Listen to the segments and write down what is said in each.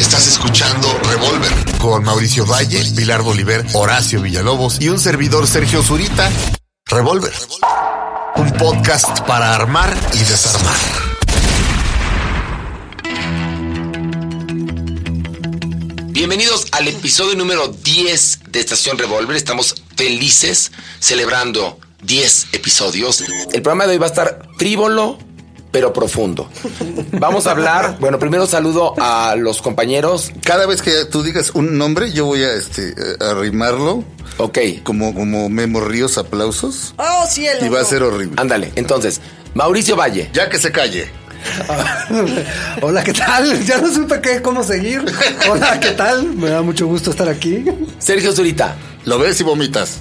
Estás escuchando Revolver con Mauricio Valle, Pilar Bolívar, Horacio Villalobos y un servidor Sergio Zurita. Revolver. Un podcast para armar y desarmar. Bienvenidos al episodio número 10 de Estación Revolver. Estamos felices celebrando 10 episodios. El programa de hoy va a estar frívolo, pero profundo. Vamos a hablar, bueno, primero saludo a los compañeros. Cada vez que tú digas un nombre, yo voy a este a rimarlo Ok, como, como Memo Ríos aplausos Oh, cielo. y va a ser horrible. ándale. Entonces, Mauricio Valle. Ya que se calle. Hola, ¿qué tal? Ya no supe qué, cómo seguir. Hola, ¿qué tal? Me da mucho gusto estar aquí. Sergio Zurita. Lo ves y vomitas.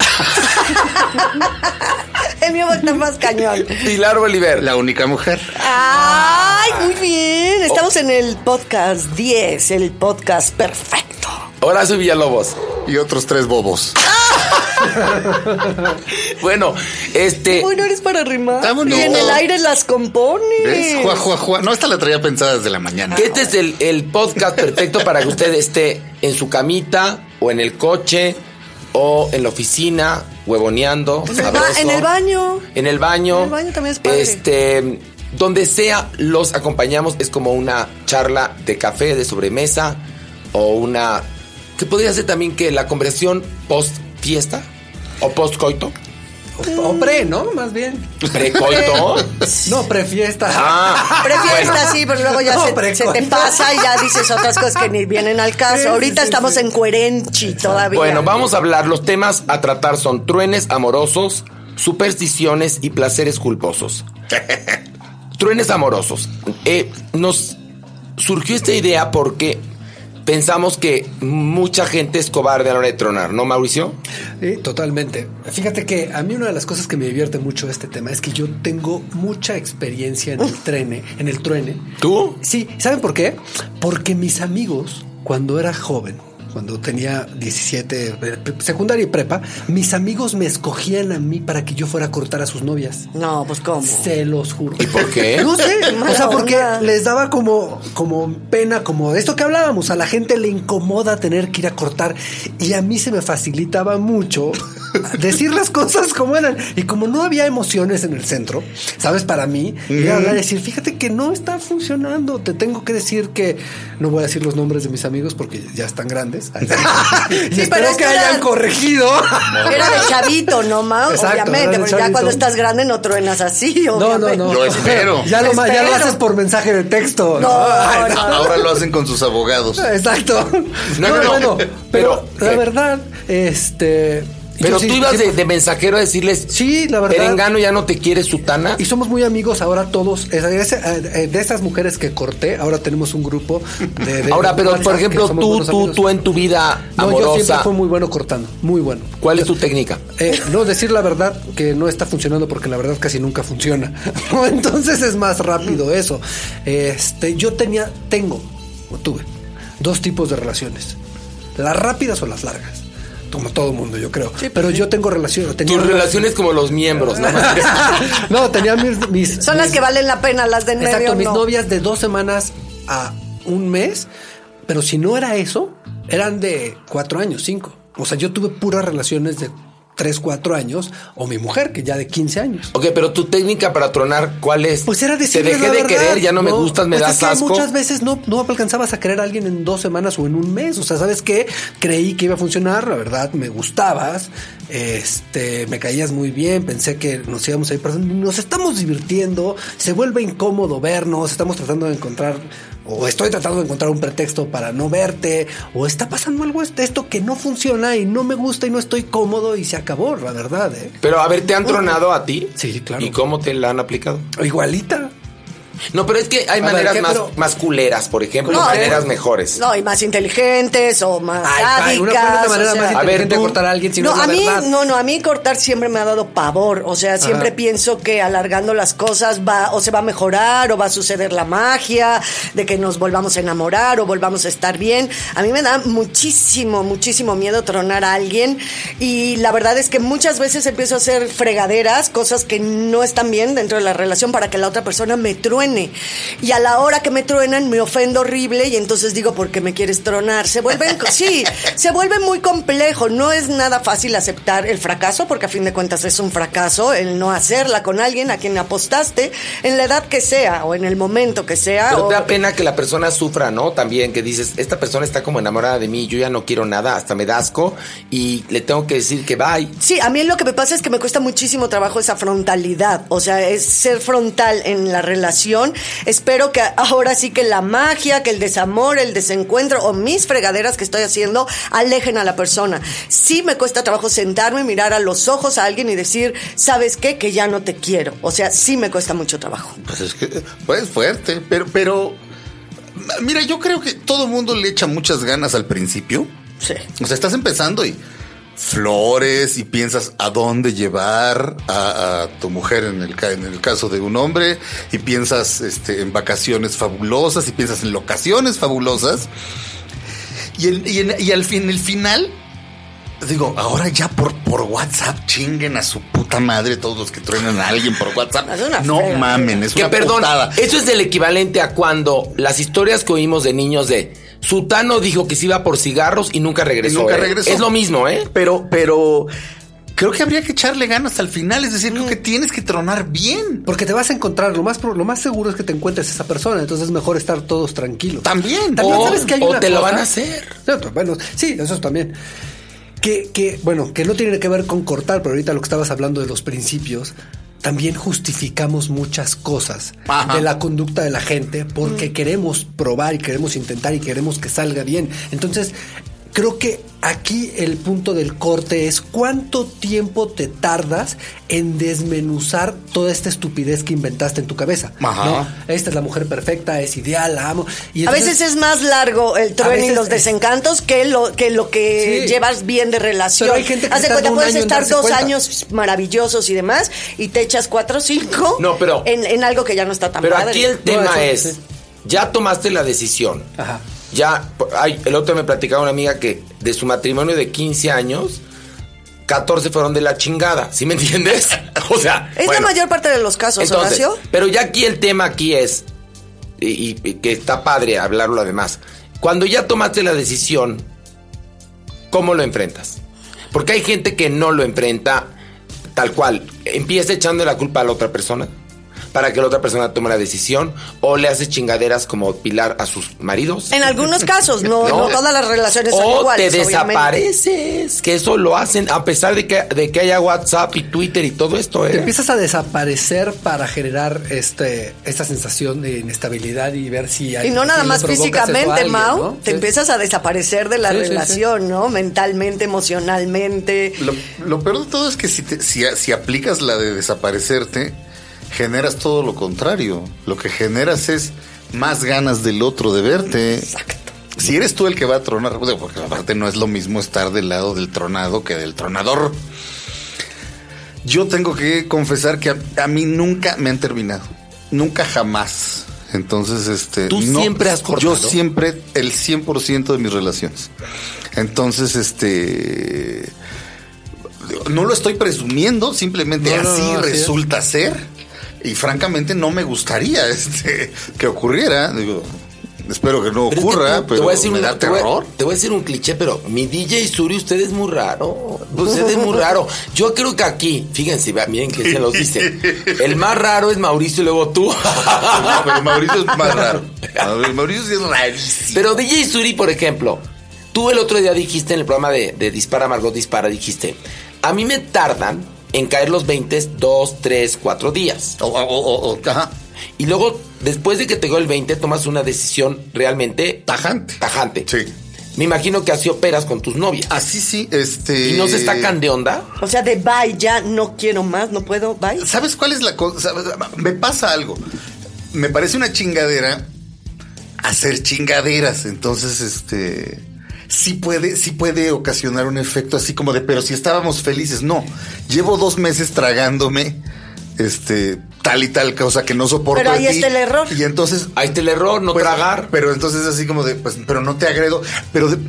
El mío va a estar más cañón. Pilar Bolívar. La única mujer. Ay, muy bien. Estamos en el podcast 10, el podcast perfecto. Horacio Villalobos. Y otros tres bobos. Bueno, este. Uy, no eres para rimar. Vámonos. Y en el aire las compones. ¿Ves? Juá, juá, juá. No, esta la traía pensada desde la mañana. Este es el, el podcast perfecto para que usted esté en su camita o en el coche o en la oficina, huevoneando. En el, ba- sabroso. en el baño. En el baño. En el baño también es padre. Este, donde sea los acompañamos es como una charla de café, de sobremesa o una que podría ser también que la conversación post fiesta o post coito, O, o pre, ¿no? Más bien. pre coito. No, prefiesta. ah, Prefiesta, sí, pero luego ya No, se, te pasa y ya dices otras cosas que ni vienen al caso. Sí, Ahorita sí, estamos sí. en Cuerenchi todavía. Bueno, vamos a hablar. Los temas a tratar son truenes amorosos, supersticiones y placeres culposos. truenes amorosos. Eh, nos surgió esta idea porque pensamos que mucha gente es cobarde a la hora de tronar, ¿no, Mauricio? Sí, totalmente. Fíjate que a mí una de las cosas que me divierte mucho de este tema es que yo tengo mucha experiencia en el trene, en el truene. ¿Tú? Sí, ¿saben por qué? Porque mis amigos, cuando era joven, cuando tenía 17, eh, pre- secundaria y prepa, mis amigos me escogían a mí para que yo fuera a cortar a sus novias. No, pues cómo. Se los juro. ¿Y por qué? No sé, o sea, porque onda. les daba como, como pena, como esto que hablábamos, a la gente le incomoda tener que ir a cortar y a mí se me facilitaba mucho decir las cosas como eran. Y como no había emociones en el centro, ¿sabes? Para mí, ir a hablar y decir, fíjate que no está funcionando, te tengo que decir que, no voy a decir los nombres de mis amigos porque ya están grandes. y pero espero es que que hayan corregido. Era de chavito, ¿no, ma? Exacto, era Obviamente, porque ya cuando estás grande no truenas así, No, no, obviamente. no. Lo espero. Ya lo, ya haces por mensaje de texto. No, Ay, no. Ahora lo hacen con sus abogados. Exacto. No, no, no. bueno, pero, Pero, la verdad, este. Pero yo sí- tú ibas de, siempre- de mensajero a decirles, Sí, la verdad. Perengano ya no te quiere sutana. Y somos muy amigos ahora todos. Ese- eh, De esas mujeres que corté, ahora tenemos un grupo de. de Ahora, pero por ejemplo, tú, tú, tú en tu vida No, yo siempre amorosa, fui muy bueno cortando. Muy bueno. ¿cuál es tu técnica? Eh, no, decir la verdad que no está funcionando porque la verdad casi nunca funciona. Entonces es más rápido eso. Este, yo tenía, tengo, o tuve, dos tipos de relaciones. Las rápidas o las largas. Como todo mundo, yo creo. Pero yo tengo relaciones. tenía Tus relaciones como los miembros, ¿no? no, tenía mis, mis- Son las que valen la pena, las de Exacto, medio mis no. novias de dos semanas a un mes, pero si no era eso, eran de cuatro años, cinco. O sea, yo tuve puras relaciones de tres, cuatro años, o mi mujer, que ya de 15 años. Ok, pero tu técnica para tronar, ¿cuál es? Pues era Te decirles dejé la de verdad. querer, ya no, me gustas, me das es que asco. Muchas veces no, no alcanzabas a querer a alguien en dos semanas o en un mes. O sea, ¿sabes qué? Creí que iba a funcionar, la verdad, me gustabas, este, me caías muy bien, pensé que nos íbamos a ir, pero nos estamos divirtiendo, se vuelve incómodo vernos, estamos tratando de encontrar, o estoy tratando de encontrar un pretexto para no verte, o está pasando algo este- esto que no funciona y no me gusta y no estoy cómodo y se acabó, la verdad, ¿eh? Pero a ver, ¿te han tronado a ti? Sí, claro. ¿Y cómo te la han aplicado? Igualita. No, pero es que hay A maneras más, Pero- más culeras, por ejemplo, No, maneras eh, mejores. No, y más inteligentes o más Ay, una- sádicas. una manera o sea- más A ver, de cortar a alguien si no, no, es a mí, verdad. no, no, a mí cortar siempre me ha dado pavor. O sea, siempre Ajá. pienso que alargando las cosas va, o se va a mejorar, o va a suceder la magia, de que nos volvamos a enamorar, o volvamos a estar bien. A mí me da muchísimo, muchísimo miedo tronar a alguien. Y la verdad es que muchas veces empiezo a hacer fregaderas, cosas que no están bien dentro de la relación para que la otra persona me truene. Truene. Y a la hora que me truenan me ofendo horrible y entonces digo, ¿por qué me quieres tronar? Se vuelven, sí, se vuelve muy complejo. No es nada fácil aceptar el fracaso porque a fin de cuentas es un fracaso el no hacerla con alguien a quien apostaste en la edad que sea o en el momento que sea. Pero o- te da pena que la persona sufra, ¿no? También que dices, esta persona está como enamorada de mí, yo ya no quiero nada, hasta me da asco y le tengo que decir que bye. Sí, a mí lo que me pasa es que me cuesta muchísimo trabajo esa frontalidad, o sea, es ser frontal en la relación. Espero que ahora sí que la magia, que el desamor, el desencuentro o mis fregaderas que estoy haciendo alejen a la persona. Sí me cuesta trabajo sentarme, mirar a los ojos a alguien y decir, ¿sabes qué? Que ya no te quiero. O sea, sí me cuesta mucho trabajo. Pues es que pues fuerte, pero, pero mira, yo creo que todo el mundo le echa muchas ganas al principio. Sí. O sea, estás empezando y flores y piensas a dónde llevar a, a tu mujer en el, ca- en el caso de un hombre y piensas este, en vacaciones fabulosas y piensas en locaciones fabulosas y, en- y en- y al fin, el final, digo, ahora ya por, por WhatsApp chinguen a su puta madre todos los que truenan a alguien por WhatsApp. No mamen, es Que una perdón, putada. eso es el equivalente a cuando las historias que oímos de niños de Sutano dijo que se iba por cigarros y nunca regresó. Y nunca ¿eh? regresó. Es lo mismo, ¿eh? Pero, pero creo que habría que echarle ganas al final. Es decir, creo que tienes que tronar bien. Porque te vas a encontrar, lo más, lo más seguro es que te encuentres esa persona, entonces es mejor estar todos tranquilos. También. También O- sabes que hay o una te lo van a hacer. No, pues, Bueno, sí, eso también. Que, que, bueno, que no tiene que ver con cortar, pero ahorita lo que estabas hablando de los principios, también justificamos muchas cosas Ajá. de la conducta de la gente porque queremos probar y queremos intentar y queremos que salga bien. Entonces, creo que aquí el punto del corte es cuánto tiempo te tardas en desmenuzar toda esta estupidez que inventaste en tu cabeza. Ajá. ¿no? Esta es la mujer perfecta, es ideal, la amo. Y A veces es más largo el trueno y los es- desencantos que lo que lo que Sí. llevas bien de relación. Pero hay gente que Haz de tarda cuenta, un puedes estar dos cuenta. años maravillosos y demás y te echas cuatro o cinco No, pero- en, en algo que ya no está tan Pero padre. aquí el tema eso, es, sí. ya tomaste la decisión. Ajá. Ya, ay, el otro me platicaba una amiga que de su matrimonio de 15 años, 14 fueron de la chingada, ¿sí me entiendes? O sea, Es bueno, la mayor parte de los casos, entonces, Horacio. pero ya aquí el tema aquí es, y, y- y que está padre hablarlo además, cuando ya tomaste la decisión, ¿cómo lo enfrentas? Porque hay gente que no lo enfrenta tal cual, empieza echando la culpa a la otra persona para que la otra persona tome la decisión o le hace chingaderas como Pilar a sus maridos. En algunos casos, no, no, todas las relaciones son o iguales. te obviamente. desapareces, que eso lo hacen a pesar de que, de que haya WhatsApp y Twitter y todo esto, ¿eh? Te empiezas a desaparecer para generar este esta sensación de inestabilidad y ver si hay. Y no nada más físicamente, alguien, Mau. ¿no? Te Sí. empiezas a desaparecer de la Sí, sí, sí. relación, ¿no? Mentalmente, emocionalmente. Lo, lo peor de todo es que si, te- si, si aplicas la de desaparecerte, generas todo lo contrario. Lo que generas es más ganas del otro de verte. Exacto. Si eres tú el que va a tronar, porque aparte no es lo mismo estar del lado del tronado que del tronador. Yo tengo que confesar que a, a mí nunca me han terminado. Nunca jamás. Entonces, este. ¿Tú siempre has cortado? Yo siempre, el 100% de mis relaciones. Entonces, este. No lo estoy presumiendo, simplemente No, no, así no, así es. resulta ser. Y francamente no me gustaría este, que ocurriera. Digo, espero que no ocurra, te pero voy a decir me da te voy terror. Te voy a decir un cliché, pero mi DJ Suri, usted es muy raro. Usted es muy raro. Yo creo que aquí, fíjense, miren que se los dice. El más raro es Mauricio y luego tú. No, pero Mauricio es más raro. Mauricio sí es rarísimo. Pero DJ Suri, por ejemplo, tú el otro día dijiste en el programa de, de Dispara Margot Dispara, dijiste, a mí me tardan en caer los 20 dos, tres, cuatro días. O- o- o- o- ajá. Y luego, después de que te llegó el 20, tomas una decisión realmente Tajante. tajante. Sí. Me imagino que así operas con tus novias. Así sí, este. ¿Y no se sacan de onda? O sea, de bye, ya no quiero más, no puedo, bye. ¿Sabes cuál es la cosa? Me pasa algo. Me parece una chingadera hacer chingaderas. Entonces, este. Sí puede, sí puede ocasionar un efecto así como de, pero si estábamos felices. No. Llevo dos meses tragándome. Este. Tal y tal cosa que no soporto. Pero ahí está el error. Y entonces. Ahí está el error, no Pues, tragar. Pero entonces así como de, pues, pero no te agredo. Pero, de-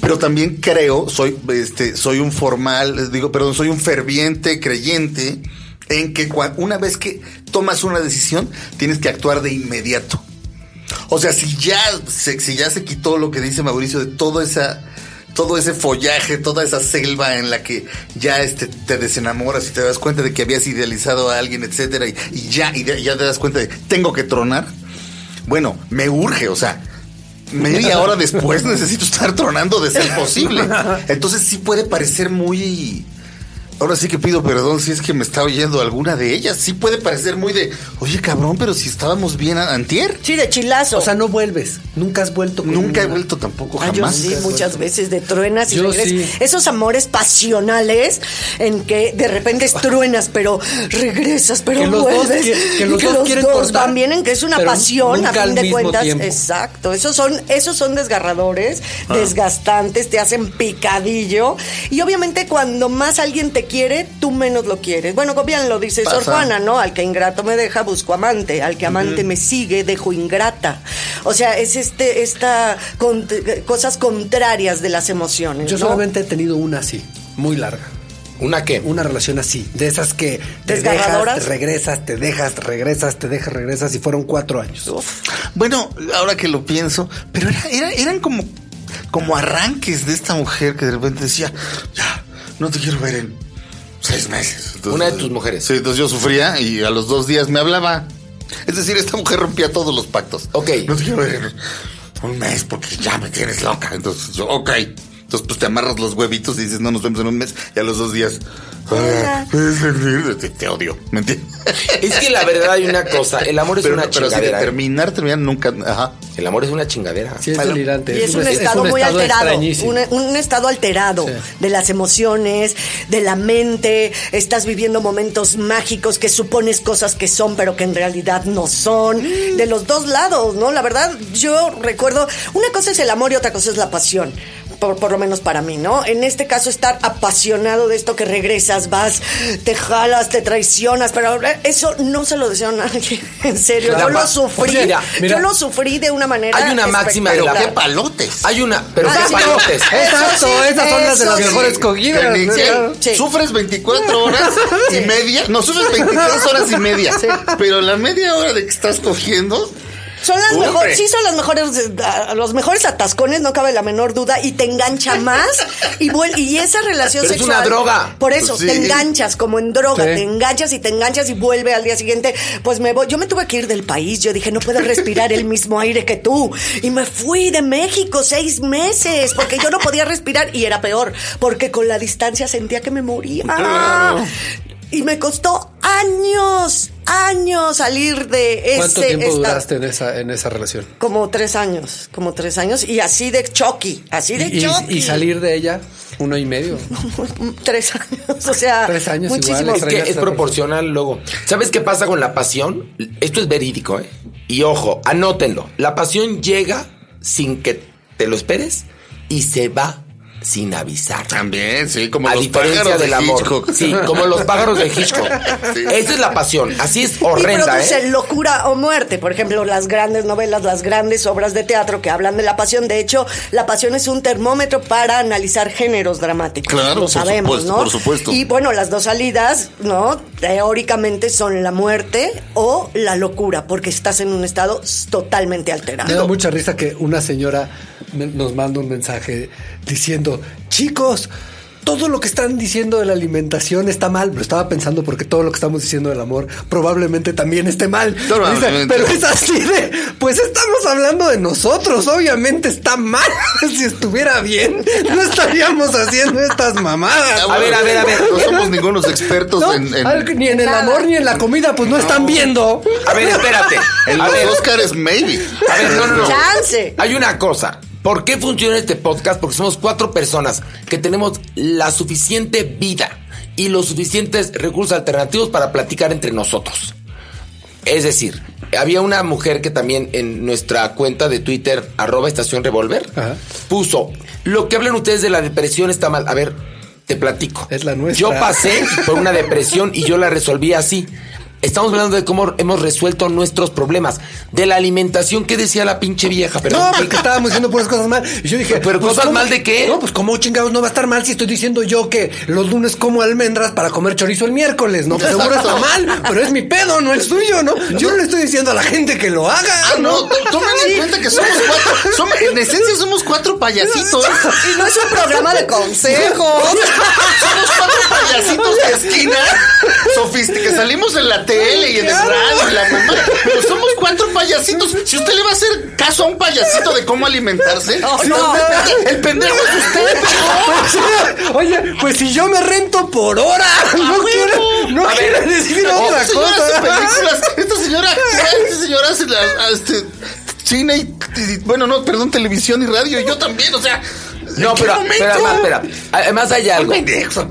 pero también creo, soy, este, soy un formal, digo, perdón, soy un ferviente creyente en que una vez que tomas una decisión, tienes que actuar de inmediato. O sea, si ya se, si ya se quitó lo que dice Mauricio de todo esa todo ese follaje, toda esa selva en la que ya este, te desenamoras y te das cuenta de que habías idealizado a alguien, etcétera, y, y ya, y de- ya te das cuenta de tengo que tronar. Bueno, me urge, o sea, media hora después necesito estar tronando de ser posible. Entonces sí puede parecer muy. Ahora sí que pido perdón si es que me está oyendo alguna de ellas. Sí puede parecer muy de, oye cabrón, pero si estábamos bien a- antier. Sí, de chilazo. O sea, no vuelves. Nunca has vuelto con Nunca he vuelto tampoco, Ah, yo jamás. sí, muchas veces de truenas y Yo regresas. sí. Esos amores pasionales en que de repente truenas, pero regresas, pero Que los dos vuelves. qui- que y los dos quieren cortar, van bien en que es una pasión a fin de cuentas. tiempo. Exacto. Esos son, esos son desgarradores, Ah. desgastantes, te hacen picadillo. Y obviamente cuando más alguien te quiere, tú menos lo quieres. Bueno, como bien lo dice Sor Pasa. Juana, ¿no? Al que ingrato me deja, busco amante. Al que amante me sigue, dejo ingrata. O sea, es este, esta con- cosas contrarias de las emociones. Yo ¿no? solamente he tenido una así, muy larga. ¿Una qué? Una relación así, de esas que te dejas, te regresas, te dejas, regresas, te dejas, regresas y fueron cuatro años. Bueno, ahora que lo pienso, pero era, era- eran como, como arranques de esta mujer que de repente decía, ya, no te quiero ver en seis meses. Entonces, Una de tus mujeres. Sí, entonces yo sufría y a los dos días me hablaba. Es decir, esta mujer rompía todos los pactos. Ok. No te quiero ver en un mes porque ya me tienes loca. Entonces yo, ok. Entonces pues te amarras los huevitos y dices, no nos vemos en un mes. Y a los dos días. "Ah, puedes venir". te, te odio. ¿Me entiendes? Es que la verdad hay una cosa, el amor es pero, una pero chingadera. ¿eh? terminar, terminar nunca. Ajá. El amor es una chingadera. Sí, es Bueno, delirante. Y es un estado muy alterado, un, un estado alterado Sí. de las emociones, de la mente, estás viviendo momentos mágicos que supones cosas que son pero que en realidad no son, de los dos lados, ¿no? La verdad, yo recuerdo, una cosa es el amor y otra cosa es la pasión. Por, por lo menos para mí, ¿no? En este caso, estar apasionado de esto que regresas, vas, te jalas, te traicionas, pero eso no se lo deseo a nadie. En serio, Claro. yo lo O sufrí. sea, mira, mira. yo lo sufrí de una manera. Hay una máxima de la- qué palotes. Hay una, pero Ah, qué sí, palotes. Exacto, sí, esas son las de las mejores cogidas. Sufres 24 horas y media. No, sufres 23 horas y media. Pero la media hora de que estás cogiendo. Son las mejores, sí son las mejores, eh, los mejores atascones, no cabe la menor duda, y te engancha más y y esa relación Pero es sexual. una droga. Por eso, Sí. te enganchas como en droga, Sí. te enganchas y te enganchas y vuelve al día siguiente. Pues me voy, yo me tuve que ir del país, yo dije, no puedo respirar el mismo aire que tú. Y me fui de México seis meses, porque yo no podía respirar y era peor, porque con la distancia sentía que me moría. Y me costó años, años salir de ¿Cuánto ese tiempo estado. duraste en esa, en esa relación? Como tres años, como tres años, y así de choqui, así de Y, choqui. y salir de ella, uno y medio. Tres años, o sea, Tres años muchísimo. igual, Es que es proporcional luego. ¿Sabes qué pasa con la pasión? Esto es verídico, ¿eh? Y ojo, anótenlo. La pasión llega sin que te lo esperes y se va sin avisar. También, sí, como a los diferencia pájaros del de amor. Hitchcock. Sí, como los pájaros de Hitchcock. Sí. Esa es la pasión. Así es Y horrenda, produce ¿eh? locura o muerte. Por ejemplo, las grandes novelas, las grandes obras de teatro que hablan de la pasión. De hecho, la pasión es un termómetro para analizar géneros dramáticos. Claro, lo por sabemos, supuesto, ¿no? por supuesto. Y bueno, las dos salidas, ¿no? Teóricamente son la muerte o la locura, porque estás en un estado totalmente Me da alterado. mucha risa que una señora me- nos manda un mensaje diciendo, chicos, todo lo que están diciendo de la alimentación está mal. Lo estaba pensando porque todo lo que estamos diciendo del amor probablemente también esté mal. Pero es así de, pues estamos hablando de nosotros. Obviamente está mal. si estuviera bien, no estaríamos haciendo estas mamadas. A ver, a ver, a ver. No somos ningunos expertos No, en, en- ni en el Nada. amor ni en la comida, pues no, están viendo. A ver, espérate. A los ver, Oscars, maybe. a ver, no, no, no. Chance. Hay una cosa. ¿Por qué funciona este podcast? Porque somos cuatro personas que tenemos la suficiente vida y los suficientes recursos alternativos para platicar entre nosotros. Es decir, había una mujer que también en nuestra cuenta de Twitter, arroba estación revolver, Ajá. puso, lo que hablan ustedes de la depresión está mal. A ver, te platico. Es la nuestra. Yo pasé por una depresión y yo la resolví así. Estamos hablando de cómo hemos resuelto nuestros problemas. De la alimentación, ¿qué decía la pinche vieja? Pero, No, porque estábamos diciendo puras cosas mal. Y yo dije, ¿Pero cosas ¿cómo? mal de qué? No, pues como chingados no va a estar mal si estoy diciendo yo que los lunes como almendras para comer chorizo el miércoles, ¿no? Pues seguro está mal, pero es mi pedo, no es suyo, ¿no? Yo no le estoy diciendo a la gente que lo haga. Ah, no, to- tomen en cuenta que somos cuatro. somos- en esencia somos cuatro payasitos. Y no es un programa de consejos. Somos cuatro payasitos de esquina. Que salimos en la tele y en el radio y la mamá. Pero somos cuatro payasitos. Si usted le va a hacer caso a un payasito de cómo alimentarse, no. el pendejo es usted. Oye, pues si yo me rento por hora, no quiere, no A quiere ver, decir Esta otra señora hace cosa. películas. Esta señora esta señora hace la- este, cine y, y- bueno, no, perdón, televisión y radio. Y yo también, o sea. No, ¿en qué pero, además, espera. Además hay algo.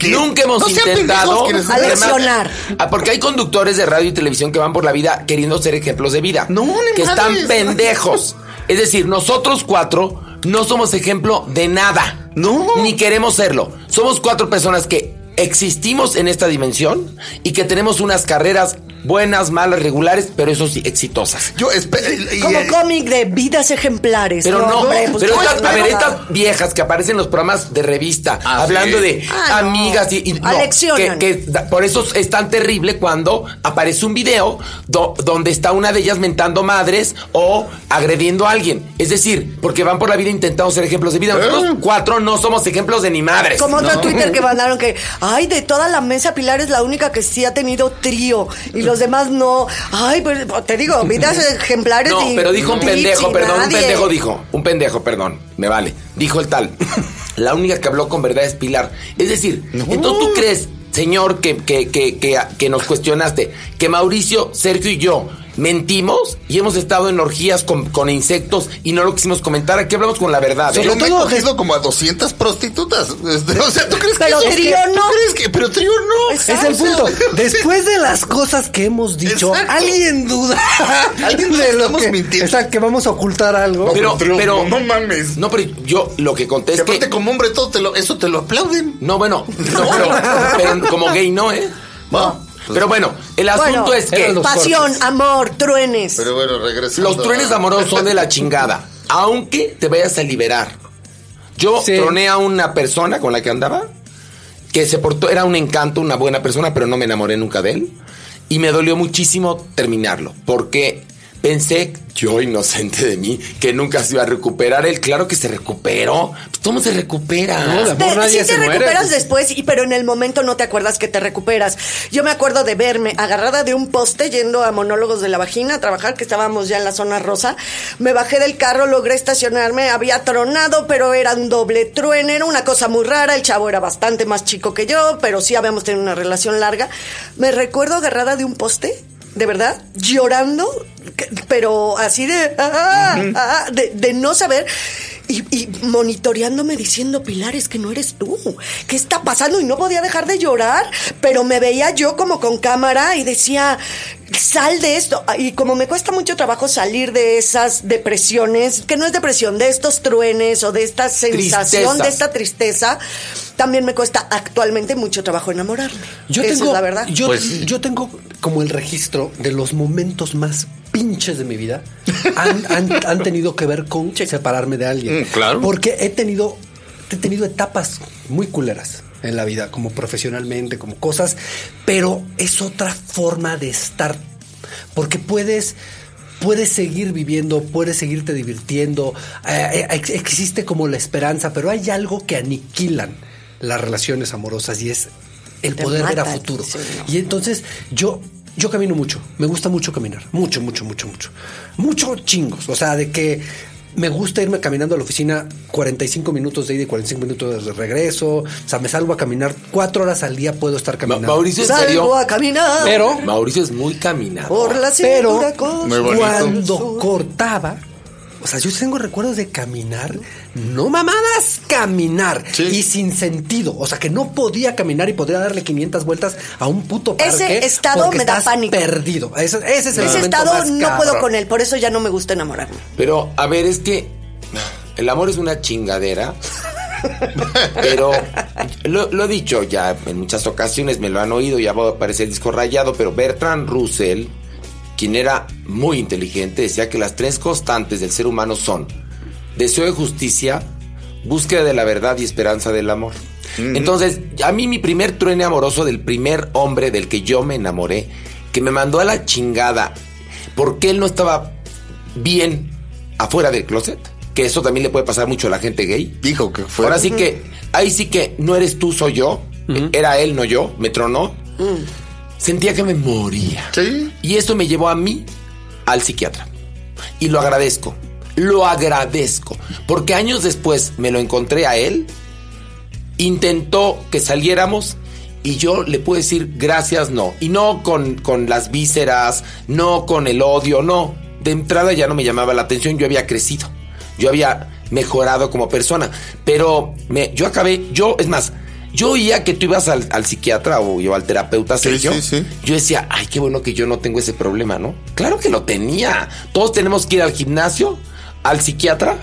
Nunca hemos No intentado pendejos, quienes- A leccionar. Ah, porque hay conductores de radio y televisión que van por la vida queriendo ser ejemplos de vida. No, ni Que están pendejos. Es decir, nosotros cuatro no somos ejemplo de nada. No. Ni queremos serlo. Somos cuatro personas que existimos en esta dimensión y que tenemos unas carreras buenas, malas, regulares, pero eso sí, exitosas. Yo y- Como y- cómic de vidas ejemplares. Pero no, hombre, pues, pero ¿cómo estas, a ver, esperaba? estas viejas que aparecen en los programas de revista, Ah, hablando sí. de Ah, no. amigas y, y- no, Aleccionan. que, por eso es tan terrible cuando aparece un video do- donde está una de ellas mentando madres o agrediendo a alguien. Es decir, porque van por la vida intentando ser ejemplos de vida. Nosotros Eh. cuatro no somos ejemplos de ni madres. Como otro Twitter que mandaron que, ay, de toda la mesa Pilar es la única que sí ha tenido trío y los demás no. Ay, pues te digo, vidas ejemplares No, y pero dijo un pendejo, perdón, un pendejo dijo, un pendejo, perdón, me vale. Dijo el tal, la única que habló con verdad es Pilar. Es decir, entonces tú crees, señor, que, que, que, que, que nos cuestionaste, que Mauricio, Sergio y yo mentimos y hemos estado en orgías con, con insectos y no lo quisimos comentar. Aquí hablamos con la verdad. ¿eh? Yo me he cogido como a 200 prostitutas. Este, O sea, ¿tú crees Pero que eso- trío ¿tú no. crees que, pero trío no. Es el punto. Después de las cosas que hemos dicho, Exacto. alguien duda. Alguien de lo estamos que, mintiendo. Exacto, que vamos a ocultar algo. Pero, no, no mames. No, pero yo lo que conté Que es que... aparte como hombre todo te lo, eso te lo aplauden. No, bueno, no, pero, pero como gay no, ¿eh? No. Pero bueno, el asunto Bueno, es que... Pasión, cortes. amor, truenes. Pero bueno, regresando. Los truenes a- amorosos son de la chingada. Aunque te vayas a liberar. Yo Sí. troné a una persona con la que andaba que se portó, era un encanto, una buena persona, pero no me enamoré nunca de él. Y me dolió muchísimo terminarlo. Porque pensé, yo inocente de mí, que nunca se iba a recuperar él. Claro que se recuperó. Pues, ¿Cómo se recupera? No, de amor Te- nadie sí se te muere. recuperas después, y, pero en el momento no te acuerdas que te recuperas. Yo me acuerdo de verme agarrada de un poste yendo a monólogos de la vagina a trabajar, que estábamos ya en la zona rosa. Me bajé del carro, logré estacionarme, había tronado, pero era un doble truene, era una cosa muy rara. El chavo era bastante más chico que yo, pero sí habíamos tenido una relación larga. Me recuerdo agarrada de un poste. De verdad, llorando, pero así de, ah, ah, de, de no saber y, y monitoreándome diciendo, Pilar, es que no eres tú. ¿Qué está pasando? Y no podía dejar de llorar, pero me veía yo como con cámara y decía, sal de esto. Y como me cuesta mucho trabajo salir de esas depresiones, que no es depresión, de estos truenes o de esta sensación, Tristezas. de esta tristeza, también me cuesta actualmente mucho trabajo enamorarme. Yo Esa tengo, es la verdad. Yo, Pues yo tengo como el registro de los momentos más pinches de mi vida han, han- han tenido que ver con separarme de alguien. Mm, claro. Porque he tenido, he tenido etapas muy culeras en la vida, como profesionalmente, como cosas, pero es otra forma de estar. Porque puedes puedes seguir viviendo, puedes seguirte divirtiendo, eh, eh, ex- existe como la esperanza, pero hay algo que aniquilan las relaciones amorosas y es el Te poder ver a futuro. sí, no. Y entonces yo yo camino mucho, me gusta mucho caminar, mucho, mucho, mucho, mucho. Mucho chingos, o sea, de que me gusta irme caminando a la oficina 45 minutos de ida y 45 minutos de regreso. O sea, me salgo a caminar cuatro horas al día, puedo estar Ma- caminando. Mauricio, en Salgo serio. a caminar Pero Mauricio es muy caminado. por la Pero cintura bonito. cuando cortaba, o sea, yo tengo recuerdos de caminar, no mamadas, caminar Sí. y sin sentido, o sea, que no podía caminar y podría darle 500 vueltas a un puto parque. Ese estado me da pánico. perdido. Ese, ese es el Ese estado más no puedo con él, por eso ya no me gusta enamorarme. Pero, a ver, es que el amor es una chingadera Pero lo, lo he dicho ya en muchas ocasiones, me lo han oído, ya va a aparecer el disco rayado, pero Bertrand Russell, quien era muy inteligente, decía que las tres constantes del ser humano son deseo de justicia, búsqueda de la verdad y esperanza del amor. Entonces, a mí mi primer truene amoroso del primer hombre del que yo me enamoré, que me mandó a la chingada, porque él no estaba bien afuera del closet, que eso también le puede pasar mucho a la gente gay. Dijo que fue. Ahora sí que, ahí sí que no eres tú, soy yo. Era él, no yo. Me tronó. Sentía que me moría. Sí. Y eso me llevó a mí al psiquiatra. Y lo agradezco. Lo agradezco. Porque años después me lo encontré a él. Intentó que saliéramos. Y yo le puedo decir gracias, no. Y no con, con las vísceras, no con el odio, no. De entrada ya no me llamaba la atención, yo había crecido. Yo había mejorado como persona. Pero me, yo acabé, yo, es más, yo oía que tú ibas al, al psiquiatra o yo al terapeuta, Sí, Sergio. sí, sí. Yo decía, ay, qué bueno que yo no tengo ese problema, ¿no? Claro que lo tenía. Todos tenemos que ir al gimnasio, al psiquiatra,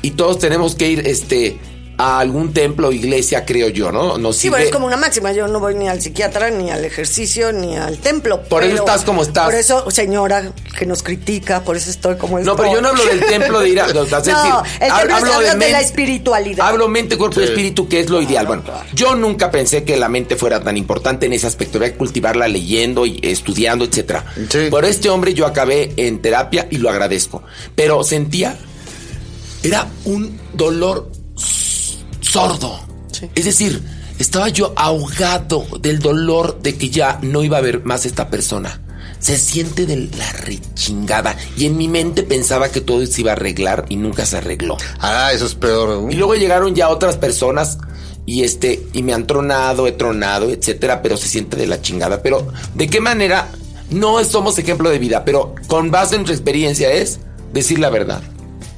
y todos tenemos que ir, este, a algún templo o iglesia, creo yo, ¿no? Nos Sí, sirve- pero es como una máxima. Yo no voy ni al psiquiatra, ni al ejercicio, ni al templo. Por eso estás como estás. Por eso, señora, que nos critica, por eso estoy como estoy. No, pero yo no hablo del templo de ir a. es No, decir, el templo es hablo de la espiritualidad. Hablo mente, cuerpo y espíritu, que es lo ideal. Bueno, claro. yo nunca pensé que la mente fuera tan importante en ese aspecto. Había que cultivarla leyendo y estudiando, etcétera. Sí. Por este hombre yo acabé en terapia y lo agradezco. Pero sentía. Era un dolor sordo. Es decir, estaba yo ahogado del dolor de que ya no iba a ver más esta persona. Se siente de la rechingada. Y en mi mente pensaba que todo se iba a arreglar y nunca se arregló. Ah, eso es peor. aún. Y luego llegaron ya otras personas y este y me han tronado, he tronado, etcétera, pero se siente de la chingada. Pero ¿de qué manera no somos ejemplo de vida, pero con base en nuestra experiencia es decir la verdad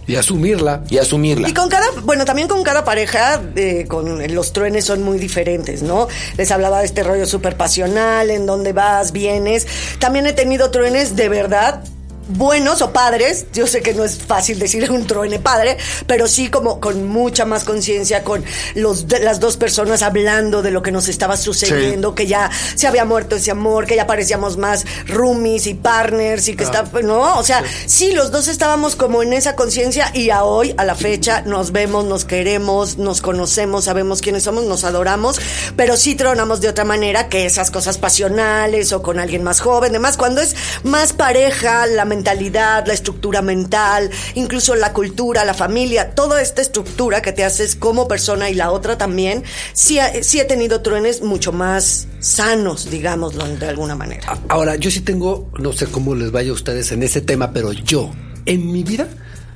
Y asumirla. y asumirla? Y con cada, bueno, también con cada pareja, eh, con los truenes son muy diferentes, ¿no? Les hablaba de este rollo súper pasional, en donde vas, vienes. También he tenido truenes de verdad buenos o padres. Yo sé que no es fácil decir un truene padre, pero sí como con mucha más conciencia, con los de- las dos personas hablando de lo que nos estaba sucediendo, que ya se había muerto ese amor, que ya parecíamos más roomies y partners y que está, ¿no? O sea, sí, los dos estábamos como en esa conciencia y a hoy, a la fecha, nos vemos, nos queremos, nos conocemos, sabemos quiénes somos, nos adoramos, pero sí tronamos de otra manera que esas cosas pasionales o con alguien más joven, demás, cuando es más pareja, la mentalidad, la estructura mental, incluso la cultura, la familia, toda esta estructura que te haces como persona y la otra también, sí, ha- sí he tenido truenes mucho más sanos, digámoslo de alguna manera. Ahora, yo sí tengo, no sé cómo les vaya a ustedes en ese tema, pero yo, en mi vida,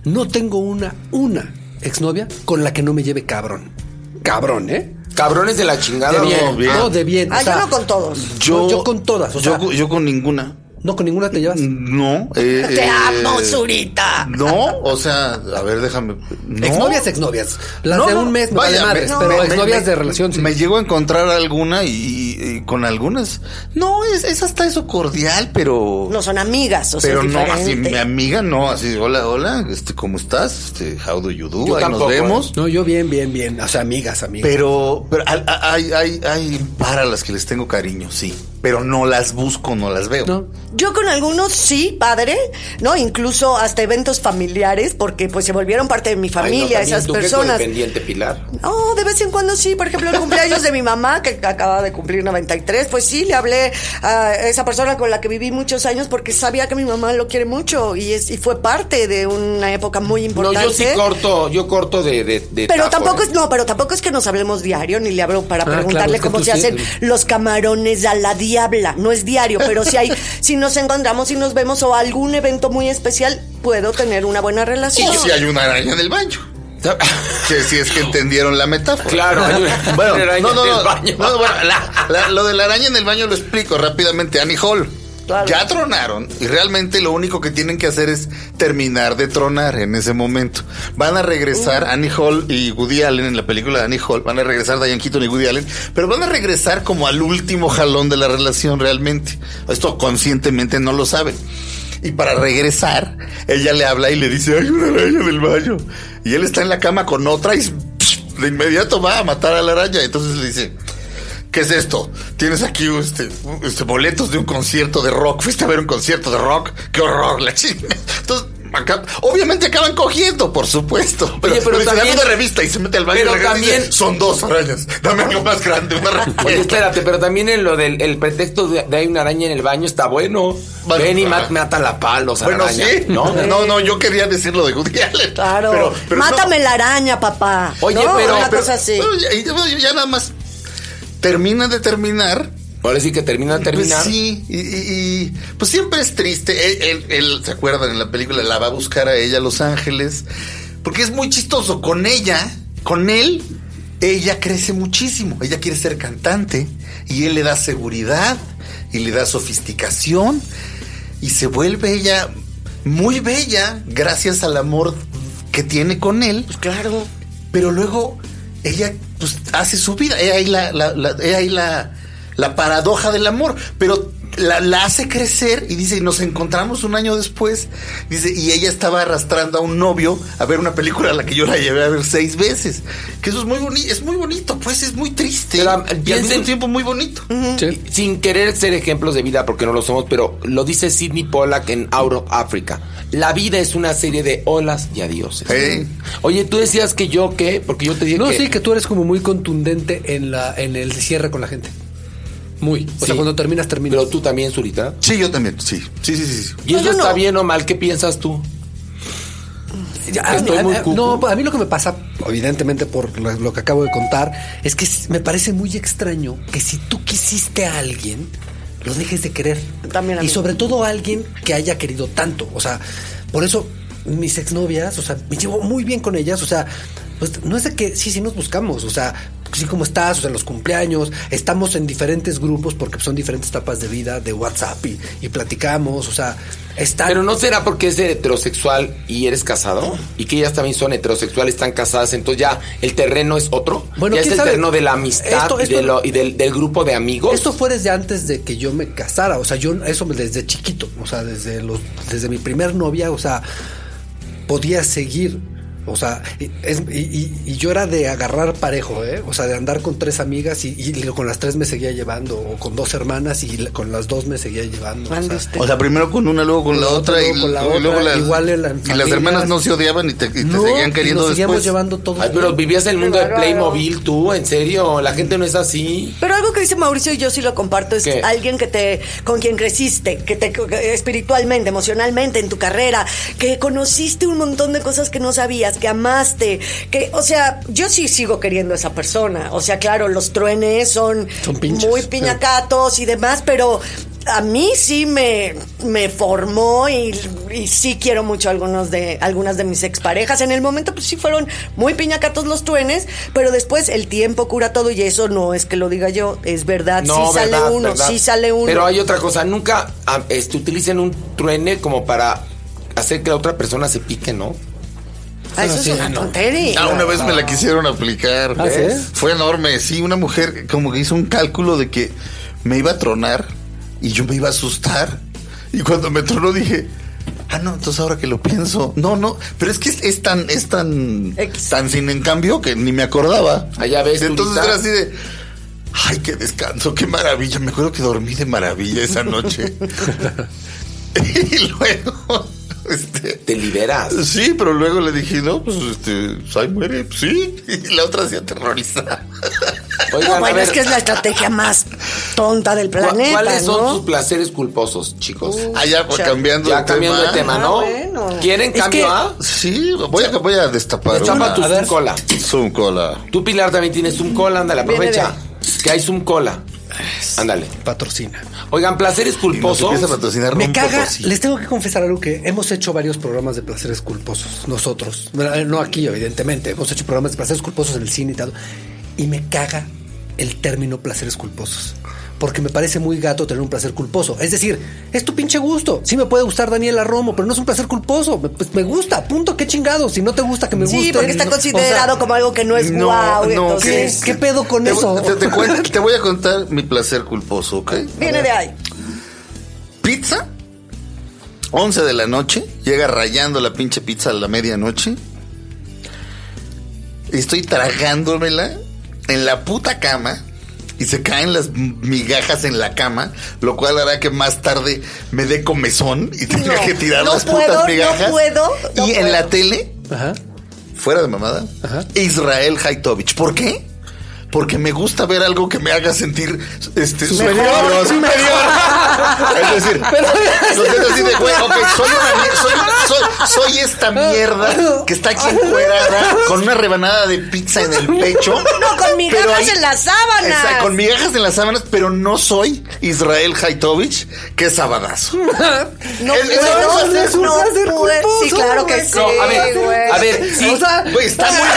no tengo una, una exnovia con la que no me lleve cabrón. Cabrón, ¿eh? Cabrones de la chingada. De bien, no. bien. no, de bien. Ah, o sea, yo no con todos. Yo, yo con todas, o yo, sea, yo con ninguna. No con ninguna te llevas. No. eh, Te eh, amo, Zurita. No, o sea, a ver, déjame. No. Exnovias, exnovias. Las No, de no, un mes, me vaya, vale madres, me- pero me- exnovias me- de relación, sí. Me llego a encontrar alguna y, y- y con algunas. No, es, es hasta eso cordial, pero. No son amigas, o sea, pero no, así, mi amiga no, así, hola, hola, este, ¿cómo estás? Este, how do you do? Yo Ahí tampoco, nos vemos. No, yo bien, bien, bien. O sea, amigas, amigas. Pero, pero hay, hay, hay, hay para las que les tengo cariño, sí. Pero no las busco, no las veo. no. Yo con algunos sí, padre, ¿no? Incluso hasta eventos familiares, porque pues se volvieron parte de mi Ay, no, familia, esas tú, personas. codependiente, Pilar. No, de vez en cuando sí. Por ejemplo, el cumpleaños de mi mamá, que acaba de cumplir 93, pues sí, le hablé a esa persona con la que viví muchos años porque sabía que mi mamá lo quiere mucho y, es, y fue parte de una época muy No, importante. yo sí corto, yo corto de. de, de Pero tampoco ¿eh? es, no, pero tampoco es que nos hablemos diario, ni le hablo para Ah, preguntarle cómo se sí- hacen los camarones a la diabla. No es diario, pero si hay, si nos encontramos y nos vemos o algún evento muy especial, puedo tener una buena relación. Y si hay una araña en el baño. Si, si es que entendieron la metáfora. Claro, hay una- bueno, una araña no, no, en el no, baño. no, bueno, la- la- lo de la araña en el baño lo explico rápidamente. Annie Hall. Claro. Ya tronaron y realmente lo único que tienen que hacer es terminar de tronar en ese momento. Van a regresar Annie Hall y Woody Allen en la película de Annie Hall. Van a regresar Diane Keaton y Woody Allen, pero van a regresar como al último jalón de la relación realmente. Esto conscientemente no lo saben. Y para regresar, ella le habla y le dice, hay una araña del baño. Y él está en la cama con otra y de inmediato va a matar a la araña. Entonces le dice, ¿qué es esto? Tienes aquí este, este, boletos de un concierto de rock. ¿Fuiste a ver un concierto de rock? ¡Qué horror! La. Entonces, acá- obviamente acaban cogiendo, por supuesto. Pero, Oye, pero también- "Dame una revista y se mete al baño. Pero dice, también- son dos arañas. Dame algo más grande, una Oye, respuesta. espérate, pero también en lo del el pretexto de, de hay una araña en el baño está bueno. Bueno, Ven y ah. mat- mata la palos a Bueno, araña. sí. ¿no? No, no, yo quería decir lo de Woody Allen. Claro. Pero- pero no. Mátame la araña, papá. Oye, ¿No? pero- Una Pero- cosa así. ya, ya- ya nada más termina de terminar. Ahora sí que termina de terminar. Pues sí, y, y- y, pues siempre es triste. Él, él- él, ¿se acuerdan? En la película la va a buscar a ella a Los Ángeles. Porque es muy chistoso. Con ella, con él, ella crece muchísimo. Ella quiere ser cantante. Y él le da seguridad y le da sofisticación. Y se vuelve ella muy bella gracias al amor que tiene con él. Pues claro. Pero luego ella pues hace su vida. He ahí la, la, la, la paradoja del amor. Pero la, la hace crecer y dice, y nos encontramos un año después. Dice, y ella estaba arrastrando a un novio a ver una película a la que yo la llevé a ver seis veces. Que eso es muy bonito, es muy bonito, pues es muy triste. Pero, y al mismo tiempo muy bonito. Sí. Sin querer ser ejemplos de vida, porque no lo somos, pero lo dice Sidney Pollack en Out of Africa. La vida es una serie de olas y adioses. Sí. Oye, tú decías que yo qué, porque yo te dije No, que... sí, que tú eres como muy contundente en la en el cierre con la gente. Muy. O Sí. sea, cuando terminas, terminas. Pero tú también, Zurita. Sí, yo también, sí. Sí, sí, sí. sí. ¿Y No, eso está no. bien o mal? ¿Qué piensas tú? Ya, a Estoy mí- muy a-. No, a mí lo que me pasa, evidentemente por lo, lo que acabo de contar, es que me parece muy extraño que si tú quisiste a alguien, lo dejes de querer. También a y mí. sobre todo a alguien que haya querido tanto. O sea, por eso mis exnovias, o sea, me llevo muy bien con ellas. O sea, pues no es de que sí, sí nos buscamos. O sea, sí, como estás, o sea, en los cumpleaños, estamos en diferentes grupos porque son diferentes etapas de vida, de WhatsApp y, y platicamos. O sea, están. Pero no será porque es heterosexual y eres casado y que ellas también son heterosexuales, están casadas, entonces ya el terreno es otro. Bueno, ya es ¿quién el sabe? terreno de la amistad Esto- y, esto- de lo- y del, del grupo de amigos. Esto fue desde antes de que yo me casara, o sea, yo eso desde chiquito, o sea, desde los desde mi primer novia, o sea, podía seguir, o sea, y, es- y- y- y yo era de agarrar parejo, ¿eh? O sea, de andar con tres amigas y, y con las tres me seguía llevando, o con dos hermanas y la- con las dos me seguía llevando. o sea. O sea, primero con una, luego con la otra, y, con la y luego otra, las, igual en la- y las hermanas no se odiaban y te, y te no, seguían y queriendo nos seguíamos después. llevando todos. Ay, pero vivías en el mundo de. Playmobil tú, en serio, la gente no es así. Pero algo que dice Mauricio y yo sí lo comparto es ¿Qué? alguien que te con quien creciste, que te espiritualmente, emocionalmente en tu carrera, que conociste un montón de cosas que no sabías, que amaste, que o sea, yo sí sigo queriendo a esa persona. O sea, claro, los truenes son, Son pinches, muy sí. piñacatos y demás, pero a mí sí me, me formó y, y sí quiero mucho algunos de algunas de mis exparejas. En el momento pues sí fueron muy piñacatos los truenes, pero después el tiempo cura todo y eso no es que lo diga yo, es verdad, sí sale verdad, uno, verdad. sí sale uno. Pero hay otra cosa, nunca este, utilicen un truene como para hacer que la otra persona se pique, ¿no? Ah, eso Sí, es una no. tontería. Ah, una vez me la quisieron aplicar. ¿Ah, sí? Fue enorme. Sí, una mujer como que hizo un cálculo de que me iba a tronar y yo me iba a asustar. Y cuando me tronó dije, ah, no, entonces ahora que lo pienso, no, no, pero es que es, es tan, es tan, X. tan sin en cambio que ni me acordaba. Allá ves, Entonces era así de, ay, qué descanso, qué maravilla. Me acuerdo que dormí de maravilla esa noche. y luego, este, Te liberas. Sí, pero luego le dije, no, pues este, ahí muere, pues, sí. Y la otra se aterroriza. Oigan, No, bueno, es que es la estrategia más tonta del ¿cu- planeta, ¿cuáles son ¿no? sus placeres culposos, chicos? Ah, ya, pues, cambiando ya de cambiando de tema, tema. ¿no? Ah, bueno. ¿Quieren Es cambio que- a? Sí, voy a, voy a destapar Destapa una. tu. Zoom cola. Zoom cola. Tú, Pilar, también tienes Zoom cola, ándale, aprovecha. Que hay Zoom cola. Ándale. Patrocina. Oigan, placeres Y nos culposos. empieza a patrocinar Me caga, les tengo que confesar algo que hemos hecho varios programas de placeres culposos, nosotros. Bueno, eh, No aquí, evidentemente. Hemos hecho programas de placeres culposos en el cine y tal. Y me caga el término placeres culposos. Porque me parece muy gato tener un placer culposo. Es decir, es tu pinche gusto. Sí me puede gustar Daniela Romo, pero no es un placer culposo. Me- Pues me gusta, punto, qué chingado. Si no te gusta que me guste. Sí, porque está no- considerado o sea, como algo que no es No, guau. no, entonces, ¿qué- qué pedo con te, eso? Te, te cuento- te voy a contar mi placer culposo, ¿ok? viene de ahí. Pizza, 11 de la noche, llega rayando la pinche pizza a la medianoche. y estoy tragándomela en la puta cama y se caen las migajas en la cama, lo cual hará que más tarde me dé comezón y tenga No, que tirar no las puedo, putas no migajas. puedo, no y en puedo. la tele, Ajá. fuera de mamada, Ajá. Israel Haitovich. ¿Por qué? Porque me gusta ver algo que me haga sentir este Superior, superior, superior. Es decir, entonces así de güey, ok, soy, una soy, soy- soy esta mierda que está aquí encuerada con una rebanada de pizza en el pecho. No, con migajas ahí- en las sábanas. Exacto, con migajas en las sábanas, pero no soy Israel Haitovich, que es sabadazo. No Es- es- puedo, es- no Sí, claro que sí, No, a ver, güey. a ver, sí. O sea, Güey, está muy mal.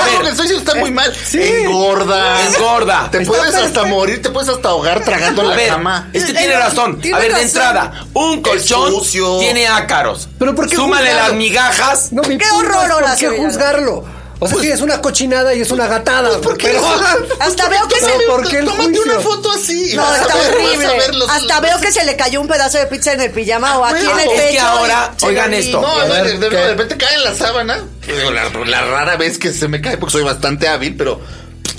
A ver. está muy mal. Sí. Engorda. Engorda. Te puedes hasta morir, te puedes hasta ahogar tragando en la ver, cama. este tiene eh, razón. tiene A ver, de entrada, un colchón sucio. tiene ácaros. Pero ¿por qué Súmale juzgarlo? las migajas. No, mi ¡Qué horror, es ¿Por qué juzgarlo? O sea, sí, es una cochinada y es una gatada. ¿por qué? pero- Hasta veo que se... ¿por qué el Tómate una foto así. No, está ver, horrible. los- Hasta veo que se le cayó un pedazo de pizza en el pijama o aquí en el es pecho. que ahora, oigan le esto. No, a ver, de, repente cae en la sábana. Digo, La, la rara vez que se me cae, porque soy bastante hábil, pero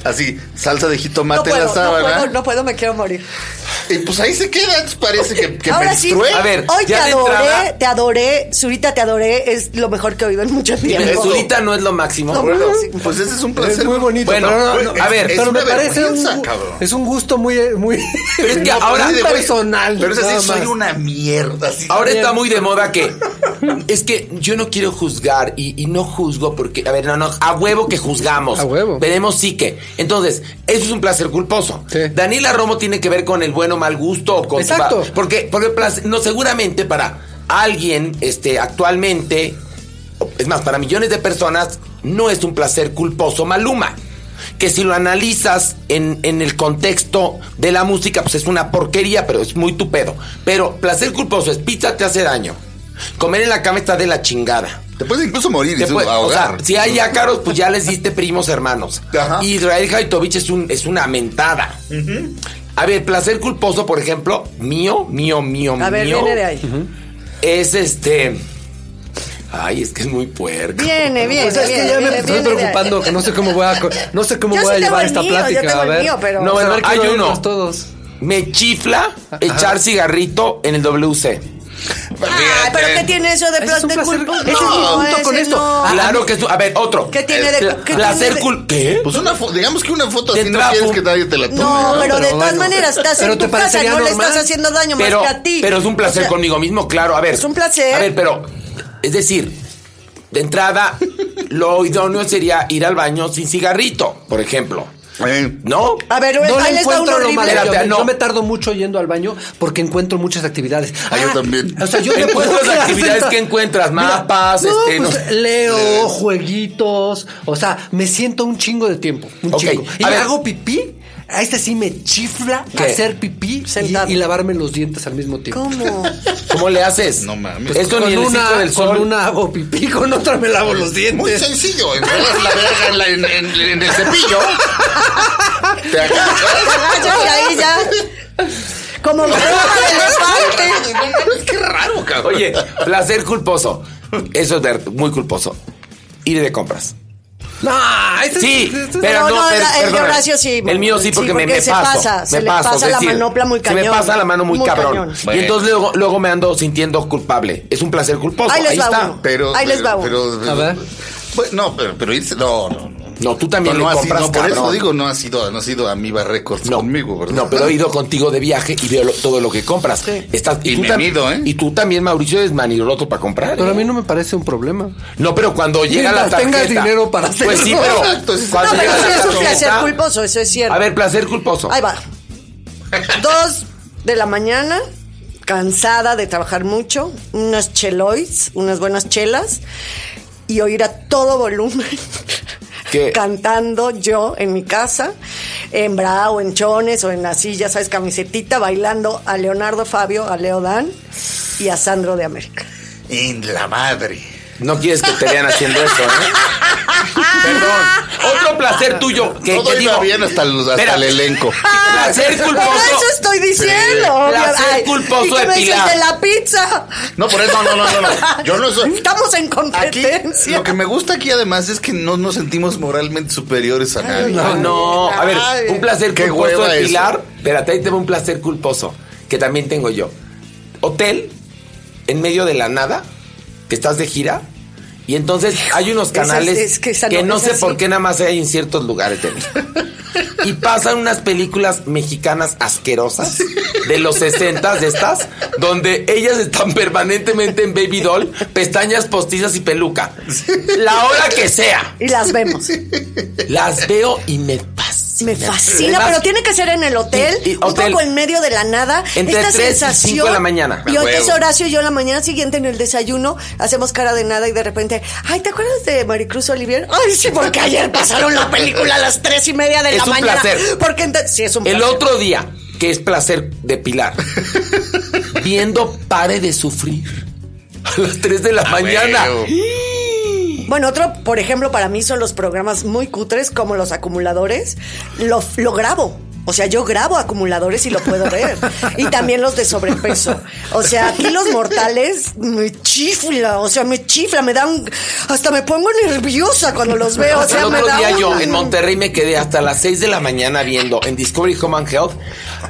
así, salsa de No jitomate en puedo, la no sábana. puedo, no puedo, me quiero morir. Y pues ahí se queda. Parece que, que Ahora sí. A ver, hoy te adoré, entrada- te adoré, Zurita, te adoré, es lo mejor que he oído en mucho tiempo. Eso. Zurita no es lo máximo. No, Bueno, sí. pues ese es un placer. Es muy bonito. Bueno, pero no, no, a ver, pero es me parece un, cabrón. es un gusto muy, muy. Pero es que No, ahora, personal, Pero es así, soy una mierda. Así. ahora está muy de moda que es que yo no quiero juzgar y, y no juzgo porque, a ver, no, no, a huevo que juzgamos. A huevo. Veremos sí que. Entonces, eso es un placer culposo. Sí. Daniela Romo tiene que ver con el bueno o mal gusto o con Exacto. porque, porque placer- no, seguramente para alguien, este, actualmente, es más, para millones de personas, no es un placer culposo Maluma. Que si lo analizas en, en el contexto de la música, pues es una porquería, pero es muy tu pedo. Pero placer culposo es pizza te hace daño. Comer en la cama está de la chingada. Te puedes incluso morir y puede- o ahogar. sea, si hay ácaros, pues ya les diste primos hermanos. Ajá. Israel Haitovich es, un, es una mentada. A ver, placer culposo, por ejemplo, mío, mío, mío, A ver, mío. viene de ahí. Es este. Ay, es que es muy puerco. Viene, viene. Pues es que viene, ya me viene, estoy preocupando, que no sé cómo voy a, no sé cómo Yo voy a sí llevar esta mío, yo plática. tengo a el ver. mío, pero- No, A bueno, ver, hay uno. todos. Me chifla echar cigarrito en el WC. Ay, pero ¿qué tiene eso de es placer placer- culposo? ese es mi punto ese con esto. no. Ah, Claro que es. A ver, otro. ¿Qué tiene de- Pla- qué placer tiene de- cul. ¿Qué? Pues una foto, digamos que una foto De así no quieres que nadie te la tome. No, pero de todas bueno. maneras estás Pero en te tu casa, no le estás haciendo daño Pero, más que a ti. pero es un placer O sea, conmigo mismo, claro. A ver. Es un placer. A ver, pero. Es decir, de entrada, lo idóneo sería ir al baño sin cigarrito, por ejemplo. Eh, ¿No? A ver, No ahí les va uno encuentro lo horrible. malo. Espérate, Yo, no. yo me tardo mucho yendo al baño porque encuentro muchas actividades. Ah, yo también. O sea, yo te ¿En puedo cuántas quedar actividades que encuentras? Mapas, no, este, pues, no. leo, jueguitos. O sea, me siento un chingo de tiempo. Un Ok, chingo. Y a ver. hago pipí. A este sí me chifla ¿Qué? hacer pipí y, lavarme los dientes al mismo tiempo. ¿Cómo? ¿Cómo le haces? No mames. Esto ni en el una, del con una hago pipí, con otra me lavo los Muy dientes. sencillo, enredas la verga en, la- en- en- en el cepillo. te agachas. Agachas y ahí ya. Como prueba de elefante. Qué raro, cabrón. Oye, placer culposo. Eso es ver- muy culposo. Ir de compras. No, ese Sí, ese- ese- pero No, no, no, per- el de. Horacio sí. El mío sí, Sí, porque, me, me se paso. pasa, se me le pasa la decir, manopla muy Se me cañón. pasa la mano muy, Muy cabrón. cañón. Y entonces luego, luego me ando sintiendo culpable. Es un placer culposo. Ahí les Ahí va está. uno. Pero, Ahí les va pero, uno. pero- A ver. Bueno, no, pero, pero no, no. No, tú también no, no compras, no, por eso digo, no ha sido, no ha sido Amiba Records No, conmigo, ¿verdad? no, pero he ido contigo de viaje y veo lo- todo lo que compras. Estás, Y tú me mido, ¿eh? Y tú también, Mauricio, es maniroto para comprar. Pero ¿eh? a mí no me parece un problema. No, pero cuando llega la tarjeta. tengas dinero para Pues sí, hacerlo. pero cuando No, pero llega sí la es un placer culposo, eso es cierto. A ver, placer culposo. Ahí va. Dos de la mañana, cansada de trabajar mucho, unas cheloids, unas buenas chelas, y oír a todo volumen. ¿Qué? Cantando yo en mi casa, en bra o en chones o en así, ya sabes, camisetita, bailando a Leonardo Fabio, a Leo Dan y a Sandro de América. En la madre. No quieres que te vean haciendo eso, ¿eh? Perdón. Otro placer tuyo. Que, Todo que iba digo, bien hasta, el- hasta el elenco. Placer Por culposo. eso estoy diciendo. Sí. Placer Ay, culposo ¿y de Pilar? de la pizza? No, por eso, no, no, no, no. Yo no soy. Estamos en Aquí, competencia. lo que me gusta aquí además es que no nos sentimos moralmente superiores a nadie. No, no. A ver, Ay. un placer Qué culposo de eso. Pilar. Espérate, ahí te va un placer culposo. Que también tengo yo. Hotel, en medio de la nada, que estás de gira. Y entonces hay unos es- canales es que no- sé por qué nada más hay en ciertos lugares de. Y pasan unas películas mexicanas asquerosas de los 60 de estas, donde ellas están permanentemente en baby doll, pestañas postizas y peluca. La hora que sea. Y las vemos. Las veo y me fascina. Me fascina, Además, pero tiene que ser en el hotel, Y- y un hotel. poco en medio de la nada. Entre esta y sensación. cinco de la mañana. Y A antes huevo. Horacio y yo la mañana siguiente en el desayuno hacemos cara de nada y de repente, ay, ¿te acuerdas de Maricruz Olivier? Ay, sí, porque ayer pasaron la película a las tres y media de Es la un mañana. placer. Porque entonces, sí, es un El placer. otro día, que es placer de Pilar, viendo Pare de Sufrir a las 3 de la mañana. huevo. Bueno, otro, por ejemplo, para mí son los programas muy cutres como los acumuladores. Lo, lo grabo. O sea, yo grabo acumuladores y lo puedo ver. Y también los de sobrepeso. O sea, aquí los mortales me chifla. O sea, me chifla, me dan. Hasta me pongo nerviosa cuando los veo. O sea, el otro día un- yo en Monterrey me quedé hasta las 6 de la mañana viendo en Discovery Home and Health.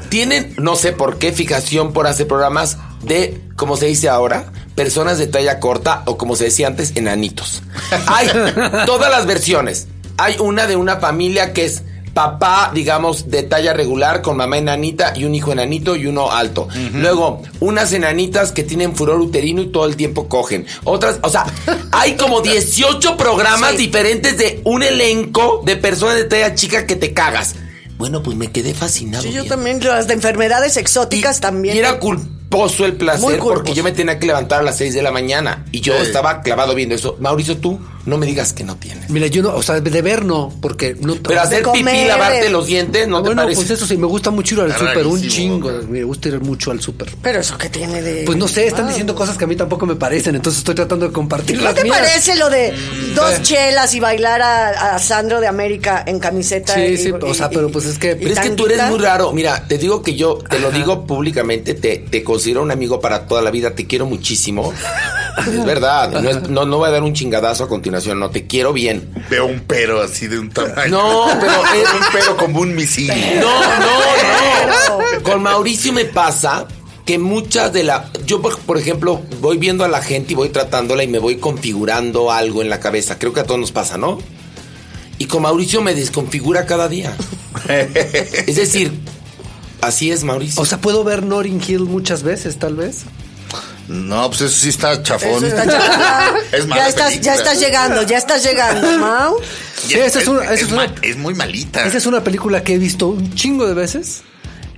Tienen, no sé por qué, fijación por hacer programas de, como se dice ahora, personas de talla corta o como se decía antes, enanitos. Hay todas las versiones. Hay una de una familia que es papá, digamos, de talla regular con mamá enanita y un hijo enanito y uno alto. Luego, unas enanitas que tienen furor uterino y todo el tiempo cogen. Otras, o sea, hay como 18 programas Sí. diferentes de un elenco de personas de talla chica que te cagas. Bueno, pues me quedé fascinado. Sí, yo también, las de enfermedades exóticas Y- también. Y era culposo el placer porque yo me tenía que levantar a las 6 de la mañana y yo Sí. estaba clavado viendo eso. Mauricio, tú no me digas que no tienes. Mira, yo no, o sea, de ver no, porque no. Pero hacer pipí, lavarte los dientes, ¿no te bueno, parece? pues eso sí, me gusta mucho ir al súper, un chingo. ¿no? Me gusta ir mucho al súper. Pero eso que tiene de. Pues no sé, están diciendo cosas que a mí tampoco me parecen, entonces estoy tratando de compartir ¿No te mías. parece lo de dos Eh. chelas y bailar a, a Sandro de América en camiseta? Sí, y- sí, o sea, y- pero pues es que- Pero es que tú eres muy raro. Mira, te digo que yo, te lo digo públicamente, te, te considero un amigo para toda la vida, te quiero muchísimo. Es verdad, no, es- no, no voy a dar un chingadazo a continuación, no, te quiero bien. Veo un pero así de un tamaño. No, pero es- un pero como un misil. No, no, no. Con Mauricio me pasa que muchas de la... Yo, por, ejemplo, voy viendo a la gente y voy tratándola y me voy configurando algo en la cabeza. Creo que a todos nos pasa, ¿no? Y con Mauricio me desconfigura cada día. Es decir, así es Mauricio. O sea, puedo ver Notting Hill muchas veces, tal vez. No, pues eso sí está chafón. Eso está chingada. Es mala ya, estás, ya estás llegando, ya estás llegando, Mau. Y Sí, esa es una- esa es ma- una- es muy malita. Esa es una película que he visto un chingo de veces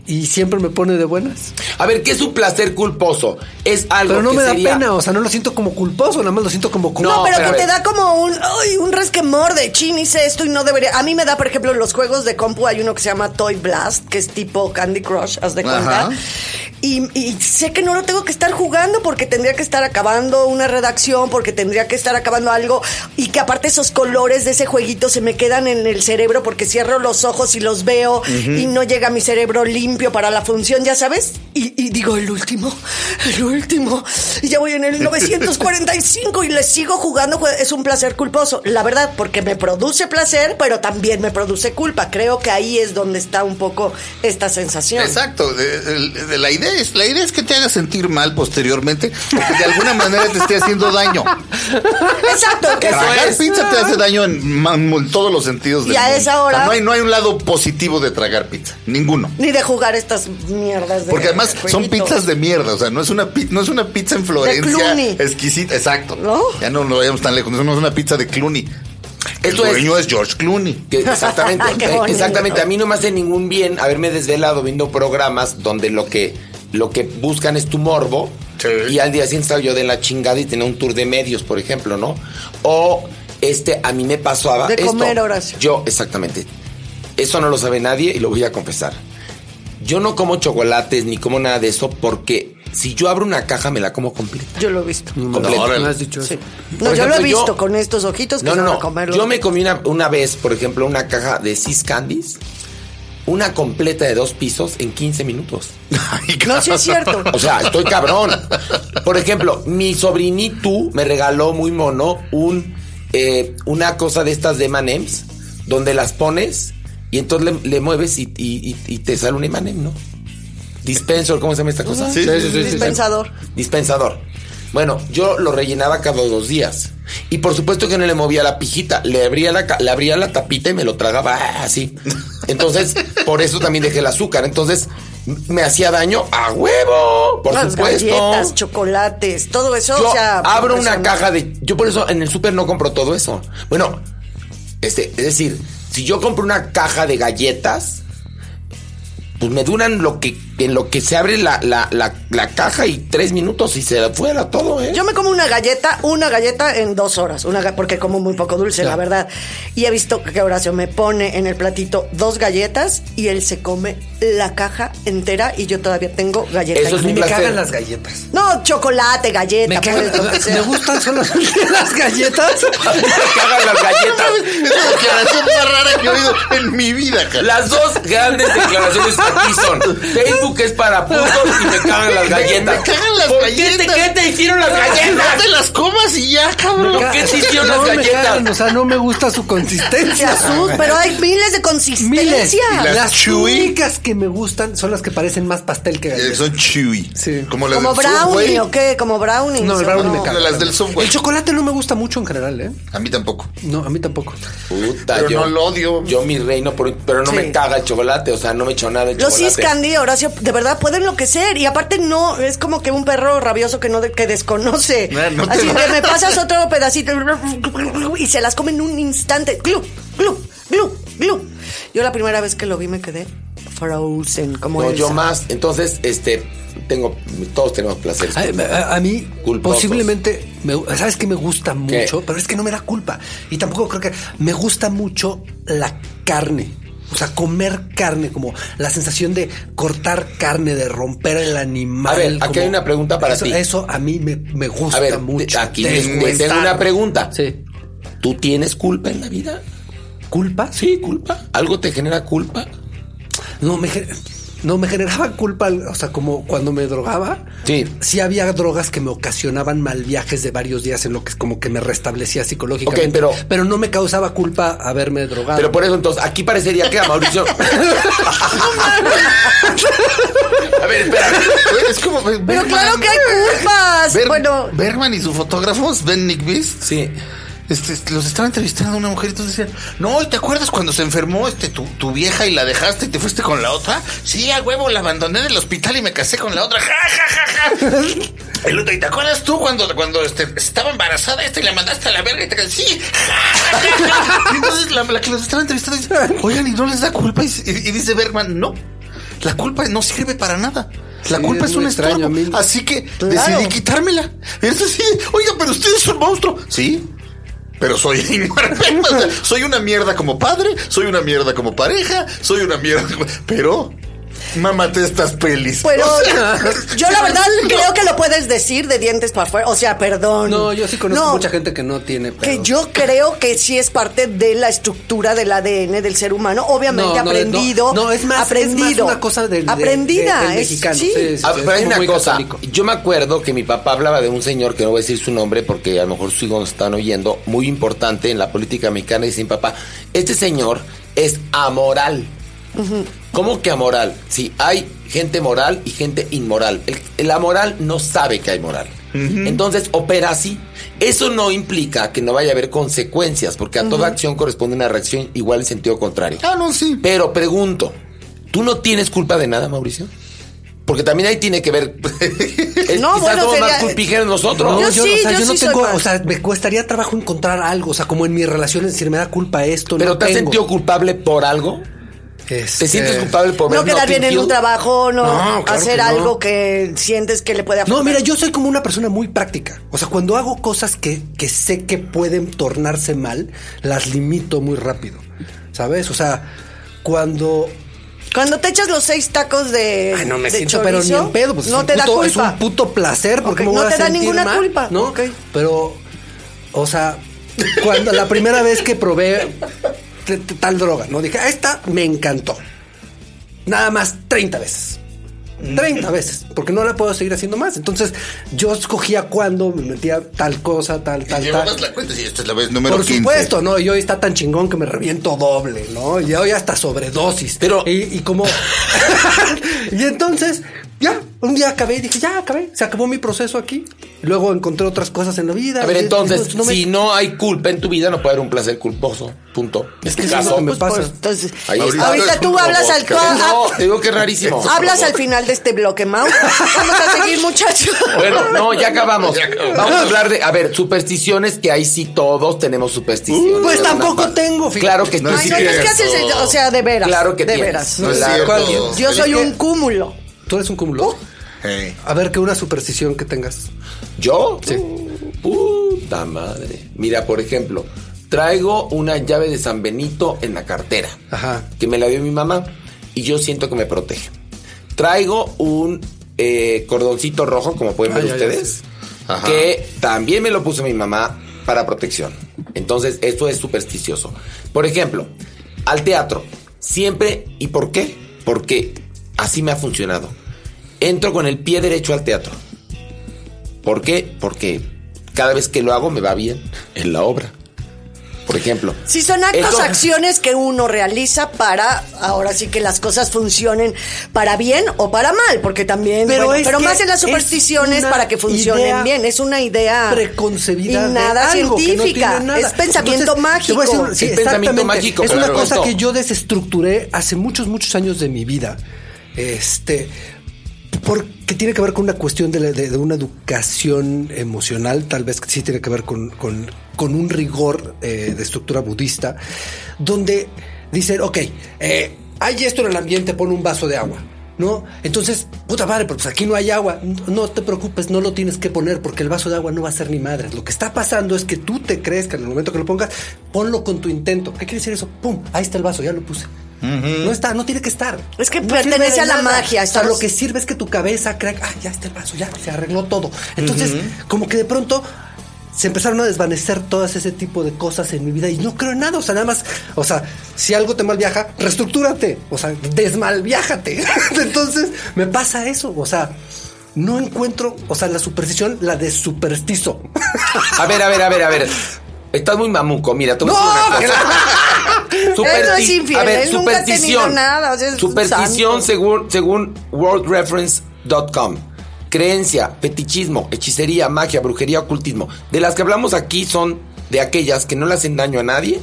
y siempre me pone de buenas. A ver, ¿qué es un placer culposo? Es algo Pero no que me da sería- pena, o sea, no lo siento como culposo, nada más lo siento como como. No, pero pero a que te da como un, ay, un resquemor de chin, hice esto y no debería. A mí me da, por ejemplo, en los juegos de compu hay uno que se llama Toy Blast, que es tipo Candy Crush, haz de cuenta. Y, y sé que no lo tengo que estar jugando porque tendría que estar acabando una redacción, porque tendría que estar acabando algo. Y que aparte esos colores de ese jueguito se me quedan en el cerebro porque cierro los ojos y los veo y no llega mi cerebro limpio para la función, ya sabes. Y, y digo, el último, el último. Y ya voy en el 945 y le sigo jugando. Es un placer culposo. La verdad, porque me produce placer, pero también me produce culpa. Creo que ahí es donde está un poco esta sensación. Exacto, la idea es la idea es que te haga sentir mal posteriormente, porque de alguna manera te esté haciendo daño. Exacto. que Tragar es- pizza te hace daño en, en todos los sentidos. del Y a mundo. esa hora- O sea, no hay no hay un lado positivo de tragar pizza, ninguno. Ni de jugar estas mierdas de Porque además son pizzas de mierda, o sea, no es una no es una pizza en Florencia exquisita, exacto. ¿No? Ya no nos vayamos tan lejos, no es una pizza de Clooney. El Esto dueño es George Clooney. Que exactamente, bonito. exactamente. A mí no me hace ningún bien haberme desvelado viendo programas donde lo que, lo que buscan es tu morbo. Sí. Y al día siguiente estaba yo de la chingada y tenía un tour de medios, por ejemplo, ¿no? O este, a mí me pasaba. De esto. comer, Horacio. Yo, exactamente. Eso no lo sabe nadie y lo voy a confesar. Yo no como chocolates ni como nada de eso porque si yo abro una caja, me la como completa. Yo lo he visto. Completa. órale. No has dicho Sí. eso. No, yo lo he yo- visto con estos ojitos que No, se no, van no. a comerlo. Yo me comí una, una vez, por ejemplo, una caja de Sis Candies, una completa de dos pisos en 15 minutos. Ay, No, sí es cierto. O sea, estoy cabrón. Por ejemplo, mi sobrinito me regaló muy mono un eh, una cosa de estas de M&M's donde las pones y entonces le, le mueves y, y- y- y te sale un M&M, ¿no? Dispensor, ¿cómo se llama esta cosa? Sí, sí, sí, sí, sí. Dispensador. Dispensador. Bueno, yo lo rellenaba cada dos días. Y por supuesto que no le movía la pijita. Le abría la, le abría la tapita y me lo tragaba ah, así. Entonces, por eso también dejé el azúcar. Entonces, me hacía daño a huevo. Por Las supuesto. galletas, chocolates, todo eso. Yo o sea, abro una caja de. Yo por eso en el súper no compro todo eso. Bueno, este, es decir, si yo compro una caja de galletas, pues me duran lo que en lo que se abre la, la, la, la caja y tres minutos y se fuera todo, ¿eh? Yo me como una galleta, una galleta en dos horas, una porque como muy poco dulce, la verdad. Y he visto que Horacio me pone en el platito dos galletas y él se come la caja entera y yo todavía tengo galletas. Eso es me placer. cagan las galletas. No, chocolate, galleta, Me cagan, me gustan solo las galletas. Me cagan las galletas. Es la declaración más rara que he oído en mi vida, cara. Las dos grandes declaraciones aquí son Facebook es para putos y me cagan las galletas. Me cagan las ¿Por galletas. Qué te, ¿Qué te hicieron las No galletas? te las comas y ya, cabrón. ¿Por qué te hicieron no las me galletas? cagan, o sea, no me gusta su consistencia. pero hay miles de consistencia. Miles. Y las Las chewy. únicas que me gustan son las que parecen más pastel que Eh, galletas. Son chewy. Sí. Como las Como del brownie Subway. o qué, como brownie. No, el brownie me caga. Las del Subway. El chocolate no me gusta mucho en general, ¿eh? A mí tampoco. No, a mí tampoco. Puta, Pero yo, no lo odio. Yo mi reino, pero no Sí. me caga el chocolate, o sea, no me echo nada de Los chocolate. cis candy, Horacio, de verdad pueden enloquecer. Y aparte no, es como que un perro rabioso que no de- que desconoce. No, no te Así que me pasas otro pedacito y se las come en un instante. Glu, glu, glu, glu. Yo la primera vez que lo vi me quedé frozen, como No, yo más. Entonces, este, tengo, todos tenemos placeres. A, a- a mí, Culposos. posiblemente, me- ¿sabes qué me gusta ¿Qué? mucho? Pero es que no me da culpa. Y tampoco creo que. Me gusta mucho la carne. O sea, comer carne, como la sensación de cortar carne, de romper el animal. A ver, aquí como- hay una pregunta para eso, ti. Eso a mí me, me gusta A ver, mucho. aquí te- tengo una pregunta. Sí. ¿Tú tienes culpa en la vida? ¿Culpa? Sí, culpa. ¿Algo te genera culpa? No, me, gen- no, me generaba culpa, o sea, como cuando me drogaba. Sí. Sí había drogas que me ocasionaban mal viajes de varios días en lo que como que me restablecía psicológicamente. Ok, pero- pero no me causaba culpa haberme drogado. Pero por eso, entonces, aquí parecería que a Mauricio. a ver, espera. Es como. Pero claro que hay culpas. Ber- bueno, Bergman y su fotógrafo, Ben Nick Beast, Sí. Este, los estaba entrevistando a una mujer y entonces decían, no, ¿y te acuerdas cuando se enfermó este tu, tu vieja y la dejaste y te fuiste con la otra? Sí, a huevo, la abandoné del hospital y me casé con la otra. Ja, ja, ja, ja. El otro, ¿y te acuerdas tú cuando, cuando este, estaba embarazada esta y la mandaste a la verga y te casé? Sí. ja, ja, ja, ja". Y entonces la, la que los estaba entrevistando dice, oigan, ¿y no les da culpa? Y, y- y dice Bergman, no. La culpa no sirve para nada. La Sí, culpa es es, un extraño, estorbo. Así que Claro. decidí quitármela. Es así, oiga, pero usted es un monstruo. Sí, pero soy soy una mierda como padre, soy una mierda como pareja, soy una mierda. Pero, mámate estas pelis. pero O sea, yo la verdad no. creo que lo puedes decir de dientes para afuera. O sea, perdón. No, yo sí conozco No, mucha gente que no tiene. Que yo creo que sí es parte de la estructura del ADN del ser humano, obviamente No, no, aprendido. No, no, es más, aprendido. es más una cosa del, de- aprendida. de- del es- mexicano. sí. sí, sí, Ah, sí, pero hay una cosa. católico. Yo me acuerdo que mi papá hablaba de un señor que no voy a decir su nombre porque a lo mejor sus hijos nos están oyendo, muy importante en la política mexicana. Y dice mi papá: Este señor es amoral. ¿Cómo que amoral? Si hay gente moral y gente inmoral. El, el amoral no sabe que hay moral. Entonces opera así. Eso no implica que no vaya a haber consecuencias, porque a toda acción corresponde una reacción igual en sentido contrario. Ah, no, sí. Pero pregunto, ¿tú no tienes culpa de nada, Mauricio? Porque también ahí tiene que ver. es- No, quizás bueno, somos más sería- culpijeros nosotros. No, Yo yo, sí, o sea, yo yo no sí tengo, o sea, me costaría trabajo encontrar algo, o sea, como en mis relaciones, decir, me da culpa esto, ¿Pero no te has tengo. sentido culpable por algo? Este, ¿Te sientes culpable por No quedar bien en un trabajo, no, No, claro hacer que no. algo que sientes que le puede afectar. No, mira, yo soy como una persona muy práctica. O sea, cuando hago cosas que, que sé que pueden tornarse mal, las limito muy rápido. ¿Sabes? O sea, cuando Cuando te echas los seis tacos de. Ay, no me siento, pero ni chorizo, en pedo. Pues no es un te da puto- culpa. Es un puto placer porque me voy no a te da ninguna mal, culpa, ¿no? ok. Pero, o sea, cuando la primera vez que probé tal droga, ¿no? Dije, "Ah, esta me encantó. Nada más 30 veces. 30 veces, porque no la puedo seguir haciendo más. Entonces, yo escogía cuándo me metía tal cosa, tal, Y tal, llevabas tal. la cuenta, sí, esta es la vez número Por 15. supuesto, ¿no? Y hoy está tan chingón que me reviento doble, ¿no? Y hoy hasta sobredosis. Pero- Y, y como... y entonces, ya, un día acabé y dije, ya acabé, se acabó mi proceso aquí. Luego encontré otras cosas en la vida. A ver, entonces, y no me- si no hay culpa en tu vida, no puede haber un placer culposo. Punto. Este que eso es caso, que me Pues, pues, pasa. entonces, Ahí Ahorita está. ahorita es tú hablas al. No, te digo que es rarísimo. Hablas al final de este bloque, Mau. Vamos a seguir, muchachos. Bueno, no, ya acabamos. Ya acabamos. Vamos a hablar de, a ver, supersticiones que ahí sí todos tenemos supersticiones. Pues tampoco tengo, fíjate. Claro que No tú es sí no, es que haces, o sea, de veras. Claro que de tienes. veras. No es cierto. Yo soy Es un cúmulo. ¿Tú eres un cúmulo? Hey. A ver, que una superstición que tengas. ¿Yo? Sí. Puta madre. Mira, por ejemplo, traigo una llave de San Benito en la cartera. Ajá. Que me la dio mi mamá y yo siento que me protege. Traigo un eh, cordoncito rojo, como pueden ver ya, ya, ustedes, que también me lo puso mi mamá para protección. Entonces, esto es supersticioso. Por ejemplo, al teatro, siempre, ¿y por qué? Porque así me ha funcionado. Entro con el pie derecho al teatro. ¿Por qué? Porque cada vez que lo hago me va bien en la obra. Por ejemplo. Sí, son actos, Esto- acciones que uno realiza para, ahora sí que las cosas funcionen para bien o para mal, porque también, Pero bueno, es pero más en las es supersticiones para que funcionen idea bien, es una idea preconcebida y de nada algo que no científica, tiene nada. es pensamiento Entonces, mágico. decir- sí, Es pensamiento mágico, Es claro. una cosa que yo desestructuré hace muchos, muchos años de mi vida. Este. Porque tiene que ver con una cuestión de, una educación emocional, tal vez que sí tiene que ver con un rigor eh, de estructura budista, donde dicen, ok, eh, hay esto en el ambiente, pon un vaso de agua. ¿No? Entonces, puta madre, pero pues aquí no hay agua. No te preocupes, no lo tienes que poner porque el vaso de agua no va a ser ni madre. Lo que está pasando es que tú te crees que en el momento que lo pongas, ponlo con tu intento. ¿Qué quiere decir eso? ¡Pum! Ahí está el vaso, ya lo puse. No está, no tiene que estar. Es que No pertenece a la nada. magia, O sea, lo que sirve es que tu cabeza crea, ah, ya está el vaso, ya se arregló todo. Entonces, como que de pronto se empezaron a desvanecer todas ese tipo de cosas en mi vida y no creo en nada. O sea, nada más, o sea, si algo te mal viaja, reestructúrate. O sea, desmalviájate. Entonces, me pasa eso. O sea, no encuentro, o sea, la superstición, la de superstizo. A ver, a ver, a ver, a ver. Estás muy mamuco, mira, te voy a decir una cosa. Es infiel, a ver, él nunca ha tenido superstición. nada, o sea, es un superstición santo. según, según worldreference.com. Creencia, fetichismo, hechicería, magia, brujería, ocultismo. De las que hablamos aquí son de aquellas que no le hacen daño a nadie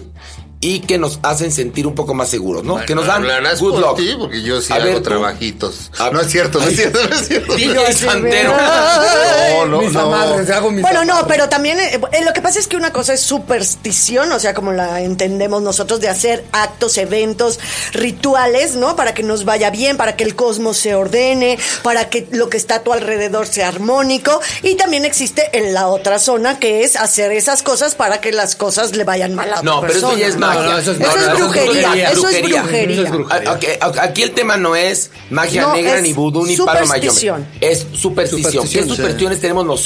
y que nos hacen sentir un poco más seguros, ¿no? que nos dan Hablarás good por luck. ti, porque yo sí A hago ver, tú. trabajitos. A- No es cierto, no es cierto, no es cierto. DJ Santero. No, no, Mis no. amarres, hago mis Bueno, no, pero también eh, eh, lo que pasa es que una cosa es superstición, o sea, como la entendemos nosotros, de hacer actos, eventos, rituales, ¿no? Para que nos vaya bien, para que el cosmos se ordene, para que lo que está a tu alrededor sea armónico. Y también existe en la otra zona, que es hacer esas cosas para que las cosas le vayan mal a otra No, pero eso ya es magia. no, eso es- Eso es no, brujería, eso es brujería. Eso es brujería. Aquí el tema no es magia No, negra, es ni vudú, ni palo mayome. Es superstición. Superstición, ¿Qué sí. supersticiones tenemos nosotros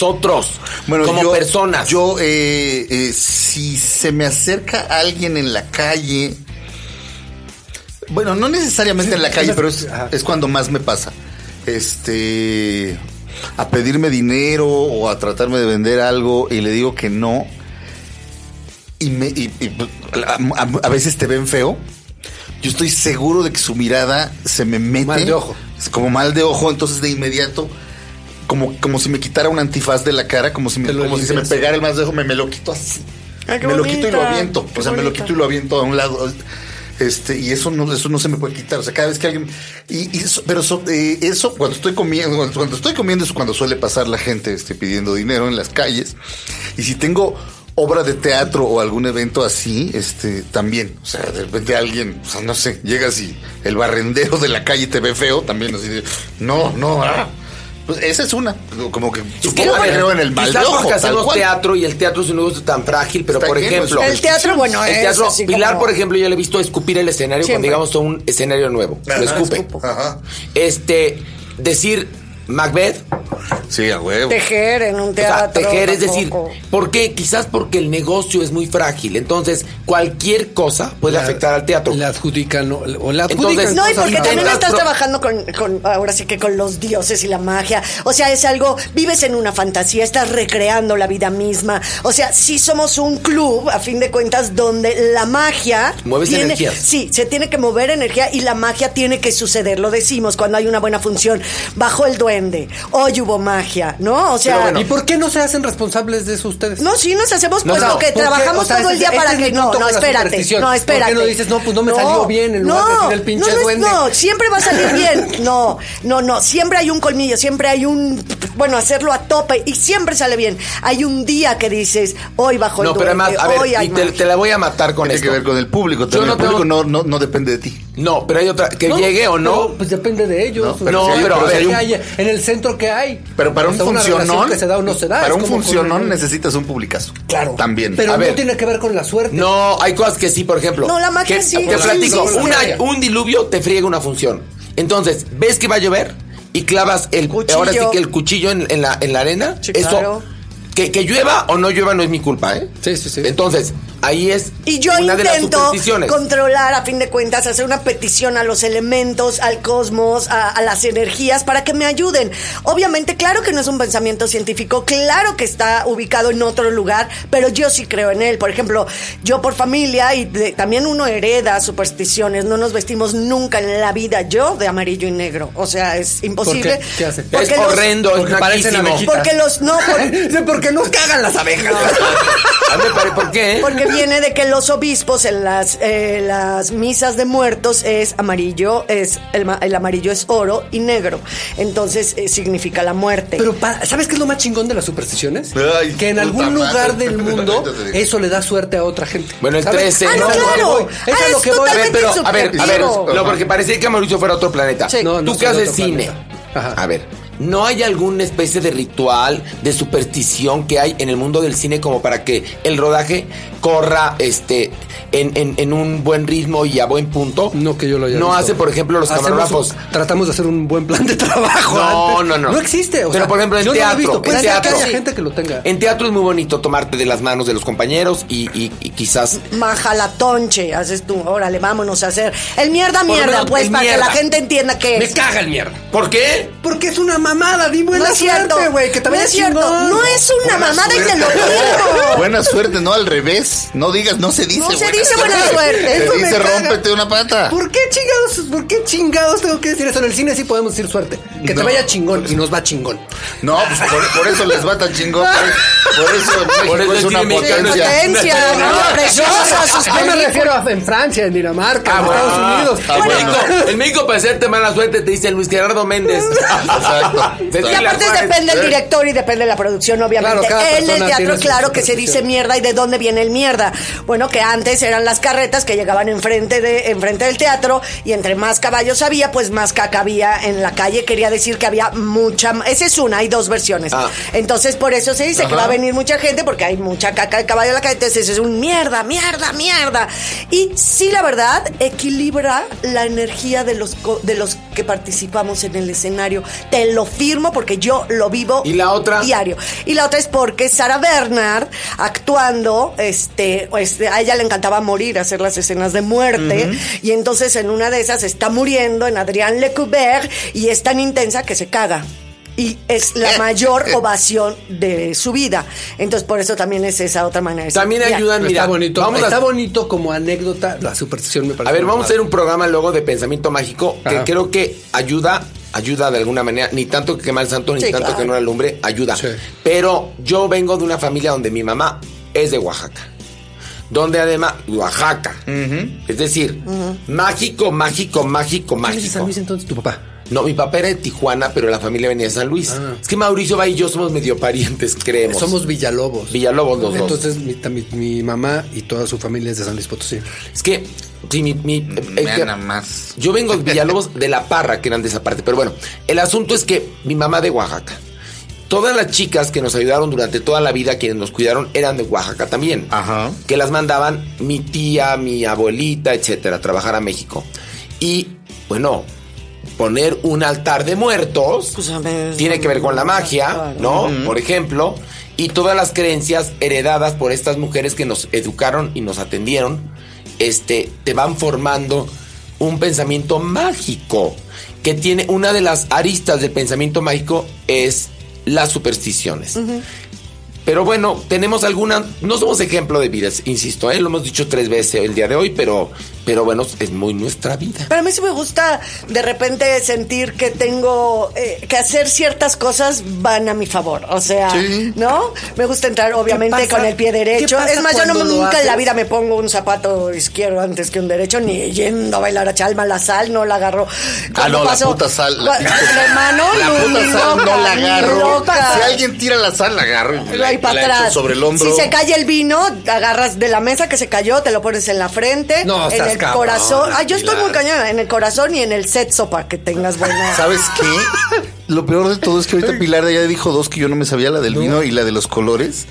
Bueno, como yo, personas? Yo, eh, eh, si se me acerca alguien en la calle, bueno, no necesariamente en la calle, pero es, es cuando más me pasa. Este, a pedirme dinero o a tratarme de vender algo y le digo que no. Y, me, y- y, a, a- a veces te ven feo. Yo estoy seguro de que su mirada se me mete. Mal de ojo. Es como mal de ojo, entonces de inmediato como, como si me quitara un antifaz de la cara, como si, me, como si se me pegara el más de ojo, me, me lo quito así. Ay, qué me lo quito y lo aviento. qué O sea, me lo quito y lo aviento a un lado. Este, y eso no, eso no se me puede quitar. O sea, cada vez que alguien. Y, y eso, pero eso, eh, eso, cuando estoy comiendo, cuando, cuando estoy comiendo, es cuando suele pasar la gente este, pidiendo dinero en las calles. Y si tengo obra de teatro o algún evento así, este, también. O sea, de repente alguien, o sea, no sé, llegas y el barrendero de la calle te ve feo, también así de, no, no, ah. Pues esa es una. Como que Es supongo que creo en el mal de quizás ojo, porque hacemos teatro y el teatro es un negocio tan frágil, pero Está por lleno ejemplo, El teatro, bueno, el es teatro, así Pilar, como- por ejemplo, yo le he visto escupir el escenario Siempre. cuando digamos a un escenario nuevo. Ajá, lo escupe. Ajá. Este, decir Macbeth, Sí, a huevo. Tejer en un o sea, teatro. tejer, es decir. ¿por qué? Quizás porque el negocio es muy frágil. Entonces, cualquier cosa puede afectar al teatro. Le adjudican o, o Entonces, adjudican No, y porque también estás pro- trabajando con, con- ahora sí que con los dioses y la magia. O sea, es algo, vives en una fantasía, estás recreando la vida misma. O sea, sí somos un club, a fin de cuentas, donde la magia... Mueves tiene, energías. Sí, se tiene que mover energía y la magia tiene que suceder. Lo decimos cuando hay una buena función. Bajo el duende, hoy hubo magia, ¿no? O sea... Bueno, ¿Y por qué no se hacen responsables de eso ustedes? no, sí nos hacemos No, pues no, lo que ¿por qué? trabajamos O sea, todo el este- día para es que no, no, espérate, no, ¿Por qué espérate. no dices, no, pues no me salió bien en lugar de decir el pinche no, no duende? No, siempre va a salir bien. No, no, no, siempre hay un colmillo, siempre hay un, bueno, hacerlo a tope y siempre sale bien. Hay un día que dices, hoy bajo no, el pero además, a ver, y te, la voy a matar con Tiene esto. que ver con el público. También no el público tengo- no, no, no depende de ti. No, pero hay otra, que llegue o no. Pero, pues depende de ellos. No, pero No, si hay- pero a pero si ver, hay un- ¿Qué hay en el centro que hay? Pero para un una relación funcionón, que se da o no se da. para un funcionón necesitas un publicazo. Claro. También. Pero A no ver. tiene que ver con la suerte. No, hay cosas que sí, por ejemplo. No, la magia que, sí, Te platico, sí, sí. una- un diluvio te friega una función. Entonces, ves que va a llover y clavas el Cuchillo. ahora sí que el cuchillo en, en la, en la arena. Sí, eso, claro. Que, que llueva o no llueva no es mi culpa, ¿eh? Sí, sí, sí. Entonces, ahí es Y yo una de las intento controlar, a fin de cuentas, hacer una petición a los elementos, al cosmos, a, a las energías, para que me ayuden. Obviamente, claro que no es un pensamiento científico, claro que está ubicado en otro lugar, pero yo sí creo en él. Por ejemplo, yo por familia, y de- también uno hereda supersticiones, no nos vestimos nunca en la vida, yo de amarillo y negro. O sea, es imposible. qué? ¿Qué hacen? Porque es los- horrendo, es porque abejitas. Porque los, no, por- porque nos cagan las abejas. Pare- ¿Por qué? Porque viene de que los obispos en las, eh, las misas de muertos es amarillo, es el, el amarillo es oro y negro. Entonces eh, significa la muerte. Pero, pa- ¿sabes qué es lo más chingón de las supersticiones? Ay, que en algún madre. lugar del mundo eso le da suerte a otra gente. Bueno, el ¿Sabes? 13, Ah, ¿no? no, Es a lo que claro. voy. Es Ah, a lo es que voy. A ver, pero, a ver, a ver, no, porque parecía que Mauricio fuera otro planeta. Sí. No, no Tú que haces cine. Ajá. A ver, ¿no hay alguna especie de ritual, de superstición que hay en el mundo del cine como para que el rodaje corra este en, en- en un buen ritmo y a buen punto? No que yo lo haya No visto. hace, por ejemplo, los Hacemos camarógrafos. un- tratamos de hacer un buen plan de trabajo. No, antes. no, no. No existe. o Pero sea, por ejemplo en yo no lo he teatro, visto. en Puede ser que teatro. haya gente que lo tenga. En teatro es muy bonito tomarte de las manos de los compañeros y, y- y quizás Majalatonche, haces tú, órale, vámonos a hacer. El mierda, mierda, pues, para que la gente entienda qué Me es. caga el mierda. ¿Por qué? Porque es una mamada, di buena no es cierto, suerte, güey. Que te no es cierto. chingón. No es una Buena mamada y te lo suerte. digo. Buena suerte, no al revés. No digas, no se dice No se dice buena suerte. Eso dice rómpete una pata. ¿Por qué chingados? ¿Por qué chingados tengo que decir eso? En el cine sí podemos decir suerte. Que te vaya chingón y nos va chingón. No, pues por, por eso les va tan chingón. Por, por eso Por eso es una potencia. Potencia, no, preciosa, sus Yo me refiero a en Francia, en Dinamarca, en Estados Unidos. Ah, en, bueno. México, en México, para hacerte mala suerte, te dice Luis Gerardo Méndez. Exacto. De Y aparte depende del director y depende de la producción, obviamente. Claro, en el teatro, claro que se dice mierda y de dónde viene el mierda. Bueno, que antes eran las carretas que llegaban enfrente, de, enfrente del teatro y entre más caballos había, pues más caca había en la calle. Quería decir que había mucha. Esa es una, hay dos versiones. Ah. Entonces, por eso se dice que va a venir mucha gente porque hay mucha caca de caballo en la calle. Entonces, es un mierda, mierda, mierda. Y sí, la verdad, equilibra la energía de los, de los que participamos en el escenario. Te lo firmo porque yo lo vivo ¿Y la otra? diario. Y la otra es porque Sara Bernard, actuando, este, este, a ella le encantaba morir, hacer las escenas de muerte. Y entonces en una de esas está muriendo en Adrián Lecouberc y es tan intensa que se caga. Y es la mayor ovación de su vida. Entonces, por eso también es esa otra manera. de ser. También Ya. ayudan, mira. está bonito. Vamos está a, bonito como anécdota. La superstición me parece. a ver, vamos a hacer un programa luego de pensamiento mágico que Ajá. creo que ayuda, ayuda de alguna manera. Ni tanto que quema el santo, ni Sí, tanto claro. que no alumbre, ayuda. Sí. Pero yo vengo de una familia donde mi mamá es de Oaxaca. Donde además, Oaxaca. Es decir, mágico, mágico, mágico, ¿Quién es de San mágico. Luis entonces? Tu papá. No, mi papá era de Tijuana, pero la familia venía de San Luis. Ah. Es que Mauricio va y yo somos medio parientes, creemos. Somos Villalobos. Villalobos los dos. Entonces mi, mi- mamá y toda su familia es de San Luis Potosí. Es que Sí, mi, mi- que- nada más. yo vengo de Villalobos de la Parra, que eran de esa parte. Pero bueno, el asunto es que mi mamá de Oaxaca. Todas las chicas que nos ayudaron durante toda la vida, quienes nos cuidaron, eran de Oaxaca también. Ajá. Que las mandaban mi tía, mi abuelita, etcétera, a trabajar a México. Y bueno, poner un altar de muertos Pues, a ver, tiene que ver con la magia, claro. ¿no? Por ejemplo, y todas las creencias heredadas por estas mujeres que nos educaron y nos atendieron, este, te van formando un pensamiento mágico que tiene una de las aristas del pensamiento mágico es las supersticiones. Pero bueno, tenemos alguna, no somos ejemplo de vidas, insisto, ¿eh? lo hemos dicho tres veces el día de hoy, pero, pero bueno, es muy nuestra vida. Pero a mí sí me gusta de repente sentir que tengo eh, que hacer ciertas cosas van a mi favor. O sea, Sí. ¿no? Me gusta entrar obviamente con el pie derecho. ¿Qué pasa Es más, yo no, nunca en la vida me pongo un zapato izquierdo antes que un derecho, ni yendo a bailar a Chalma. La sal no la agarro. Ah, no, la puta sal. La, Cua- de mano, la ni puta sal loca, no la agarro. loca. Si alguien tira la sal, la agarro. y La, para la echo atrás. sobre el hombro. Si se cae el vino, agarras de la mesa que se cayó, te lo pones en la frente, No, en estás el cabrón, corazón. Ay, yo estoy muy cañona, en el corazón y en el sexo para que tengas buena. ¿Sabes qué? Lo peor de todo es que ahorita Pilar ya dijo dos que yo no me sabía, la del vino y la de los colores.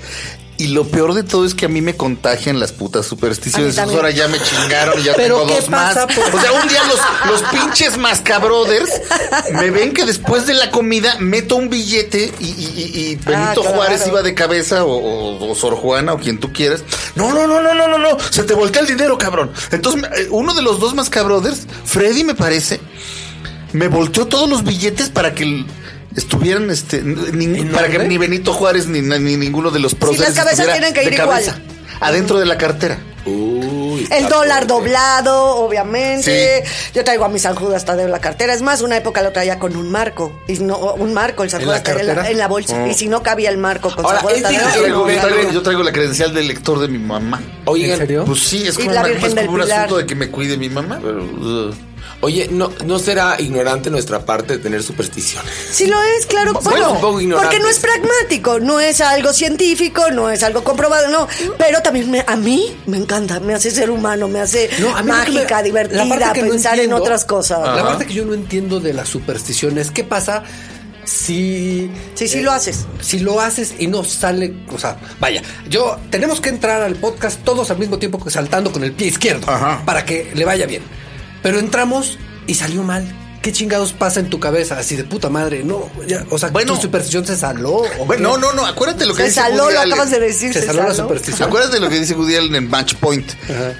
Y lo peor de todo es que a mí me contagian las putas supersticiones. Ahora ya me chingaron y ya Pero tengo ¿qué dos más. por- O sea, un día los, los pinches mascabrothers me ven que después de la comida meto un billete y, y- y- y Benito Ah, claro. Juárez iba de cabeza o, o- o Sor Juana o quien tú quieras. No, no, no, no, no, no, no. Se te voltea el dinero, cabrón. Entonces, eh, uno de los dos mascabrothers, Freddy me parece, me volteó todos los billetes para que el- estuvieran este para que ni Benito Juárez ni, ni ninguno de los próceres las cabezas tienen que de ir igual. cabeza, adentro de la cartera. Uy, El dólar fuerte. doblado, obviamente. Yo traigo a mi San Judas Tadeo en la cartera. Es más, una época lo traía con un marco. Y no, un marco, el San ¿En Judas la Tadeo en la, cartera? en la bolsa. Y si no cabía el marco con Ahora, San Judas Tadeo, Yo traigo, no, yo Roberto. traigo- yo traigo la credencial del lector de mi mamá. Oigan, ¿En serio? Pues sí, es como, la una- es como un asunto de que me cuide mi mamá. pero, uh, Oye, ¿no, ¿no será ignorante nuestra parte de tener supersticiones? Sí lo es, claro. Bueno, Bueno, un poco ignorantes. porque no es pragmático, no es algo científico, no es algo comprobado, no. Pero también me- a mí me encanta, me hace ser humano, me hace No, mágica, me- divertida, la no pensar en otras cosas. La parte que yo no entiendo de las supersticiones, ¿qué pasa si... Sí, sí eh, lo haces. Si lo haces y no sale, o sea, vaya, yo tenemos que entrar al podcast todos al mismo tiempo que saltando con el pie izquierdo Ajá. para que le vaya bien. Pero entramos y salió mal. ¿Qué chingados pasa en tu cabeza? Así de puta madre, no, ya, o sea, Bueno. tu superstición se saló. ¿o Bueno, no, no, no, acuérdate lo que Se dice saló, Woody lo Allen. acabas de decir. se saló la superstición. Acuérdate lo que dice Woody Allen en Match Point.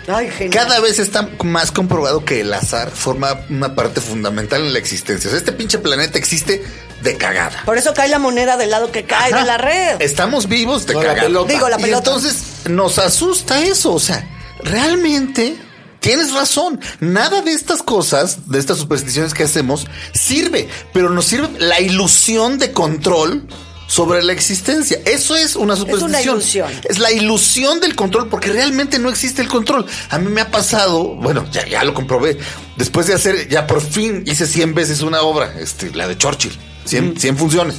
Ay, genial. Cada vez está más comprobado que el azar forma una parte fundamental en la existencia. O sea, este pinche planeta existe de cagada. Por eso cae la moneda del lado que cae de la red. Estamos vivos de No, la cagada. pelota. Digo, la y pelota. entonces nos asusta eso. O sea, realmente tienes razón. Nada de estas cosas, de estas supersticiones que hacemos, sirve. Pero nos sirve la ilusión de control sobre la existencia. Eso es una superstición. ilusión. Es la ilusión del control porque realmente no existe el control. A mí me ha pasado, bueno, ya, ya lo comprobé. Después de hacer, ya por fin hice 100 veces una obra, este, la de Churchill. 100, 100 funciones.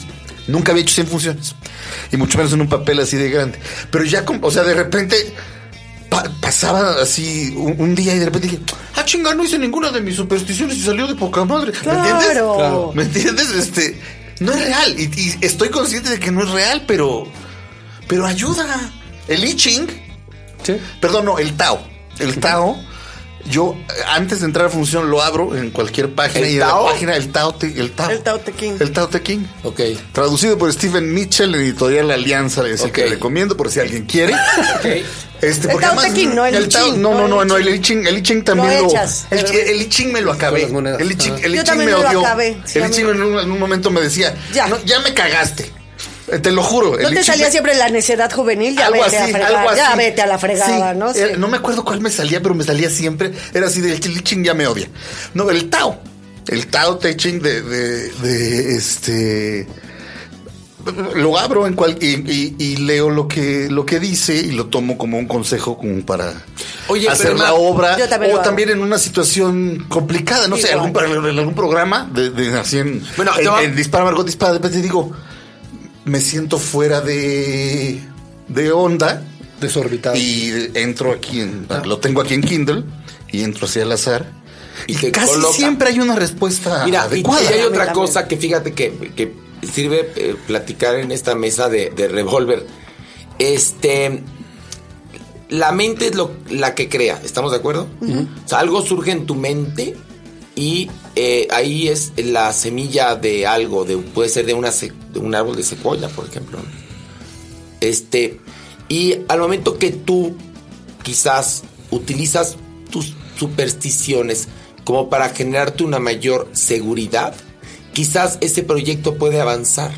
Nunca había hecho 100 funciones. Y mucho menos en un papel así de grande. Pero ya, o sea, de repente pa- pasaba así un, un día y de repente dije, ah, chinga, no hice ninguna de mis supersticiones y salió de poca madre. ¿Me entiendes? Claro. ¿Me entiendes? Este, no es real. Y, y estoy consciente de que no es real, pero, pero ayuda. El I Ching, Sí. perdón, no, el Tao. El Tao, yo eh, antes de entrar a función lo abro en cualquier página ¿El y en la página el Tao te, el Tao. El Tao Te Ching. El Tao Te Ching. Ok. Traducido por Stephen Mitchell, editorial Alianza, es el que recomiendo por si alguien quiere. Este, El Tao además- Te Ching, no el I Tao- Ching, No, no no, el no, el Ching. I Ching, el I Ching también Lo echas, el, el I Ching me lo acabé. El I Ching, Ajá. el I Yo Ching también me odió. el a I mí Ching me- en un, en un momento me decía, Ya. "No, ya me cagaste. Eh, Te lo juro. el ¿No te salía siempre la necedad juvenil? Ya algo vete así, a fregar. algo así. Ya vete a la fregada, Sí, ¿no? Sí. era- no me acuerdo cuál me salía, pero me salía siempre. Era así de el Liching ya me odia. No, el Tao. El Tao Te Ching de, de, de este. Lo abro en cual, y, y- y leo lo que, lo que dice y lo tomo como un consejo como para Oye, hacer la obra también o también en una situación complicada, no sé, algún, en algún programa de, de así en, Bueno, en- va- en Dispara Margot Dispara, de repente digo, me siento fuera de, de onda Desorbitado. y entro aquí en, lo tengo aquí en Kindle y entro hacia el azar. Y Y, casi coloca. siempre hay una respuesta Mira, y, adecuada. y hay otra cosa que fíjate que, que sirve eh, platicar en esta mesa de, de revólver. Este. La mente es lo, la que crea, ¿estamos de acuerdo? O sea, algo surge en tu mente y eh, ahí es la semilla de algo, de, puede ser de, una, se- de un árbol de secuoya, por ejemplo. Este, y al momento que tú quizás utilizas tus supersticiones como para generarte una mayor seguridad, quizás ese proyecto puede avanzar.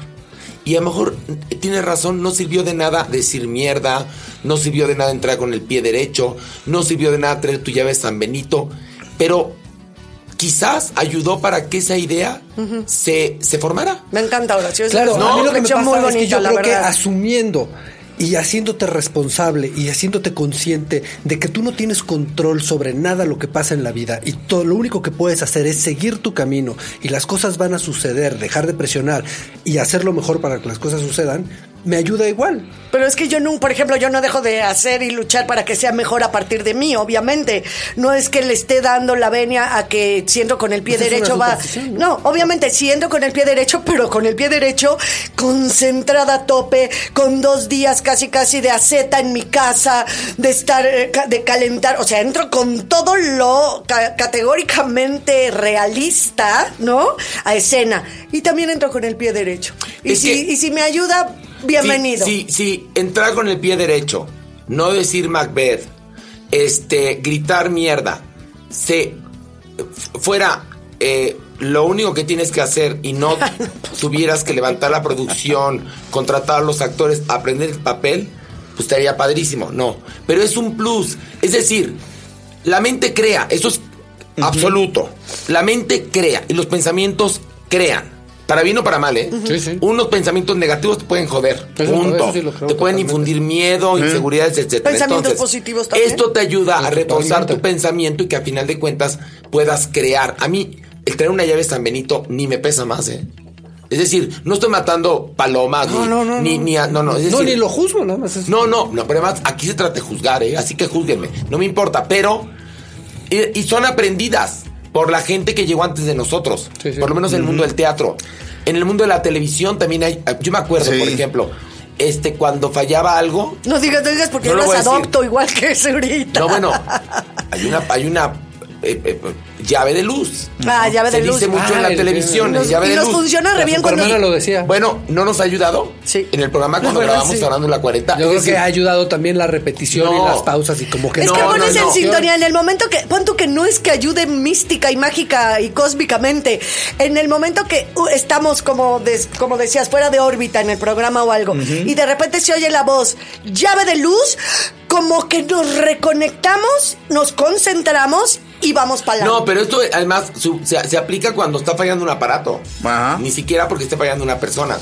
Y a lo mejor tienes razón, no sirvió de nada decir mierda, no sirvió de nada entrar con el pie derecho, no sirvió de nada traer tu llave de San Benito, pero quizás ayudó para que esa idea se, se formara. Me encanta Horacio. Claro, a mí lo que me pasa es que yo creo que asumiendo y haciéndote responsable y haciéndote consciente de que tú no tienes control sobre nada lo que pasa en la vida y todo lo único que puedes hacer es seguir tu camino y las cosas van a suceder, dejar de presionar y hacer lo mejor para que las cosas sucedan, me ayuda igual. Pero es que yo no, por ejemplo, yo no dejo de hacer y luchar para que sea mejor a partir de mí, obviamente. No es que le esté dando la venia a que siendo con el pie Esa derecho va. ¿no? ¿no? obviamente siendo con el pie derecho, pero con el pie derecho concentrada a tope, con dos días casi casi de aceta en mi casa, de estar, eh, de calentar. O sea, entro con todo lo ca- categóricamente realista, ¿no? A escena. Y también entro con el pie derecho. Y, Es si, que- y si me ayuda, bienvenido. Sí, sí, sí, entrar con el pie derecho, no decir Macbeth, este, gritar mierda, se fuera eh, lo único que tienes que hacer y no tuvieras que levantar la producción, contratar a los actores, aprender el papel, pues estaría padrísimo. No, pero es un plus. Es decir, la mente crea, eso es absoluto. La mente crea y los pensamientos crean. Para bien o para mal, ¿eh? Sí, sí. Unos pensamientos negativos te pueden joder. Eso, punto. sí te pueden totalmente. infundir miedo, inseguridades, etcétera. Pensamientos Entonces, positivos también. Esto te ayuda a reforzar tu pensamiento y que a final de cuentas puedas crear. A mí, el traer una llave San Benito ni me pesa más, ¿eh? Es decir, no estoy matando palomas No, ni, no, no, ni, no. ni a- no, no, es no, ni lo juzgo, nada más. Es... no, no, no, pero además aquí se trata de juzgar, ¿eh? Así que juzguenme, no me importa, pero... Y, y son aprendidas por la gente que llegó antes de nosotros, Sí, sí. por lo menos en el mundo del teatro. En el mundo de la televisión también hay... Yo me acuerdo, Sí. por ejemplo, este, cuando fallaba algo... No digas, no digas porque No yo lo las decir. adopto igual que ese ahorita. No, bueno, hay una, hay una eh, eh, llave de luz. Ah, llave Se de luz. dice mucho Ah, en la el- televisión, Nos- el llave y de nos luz. funciona re bien cuando... Supermana lo decía. Bueno, ¿no nos ha ayudado? Sí. En el programa cuando La verdad, grabamos sí. Hablando la 40. Yo es creo que ha ayudado también la repetición No. y las pausas y como que Es No, que no, pones en no. sintonía en el momento que, pon tú que no es que ayude mística y mágica y cósmicamente, en el momento que uh, estamos como, des- como decías, fuera de órbita en el programa o algo, y de repente se oye la voz, llave de luz, como que nos reconectamos, nos concentramos y vamos para No, pero esto además su- se, se aplica cuando está fallando un aparato. Ajá. Ni siquiera porque esté fallando una persona.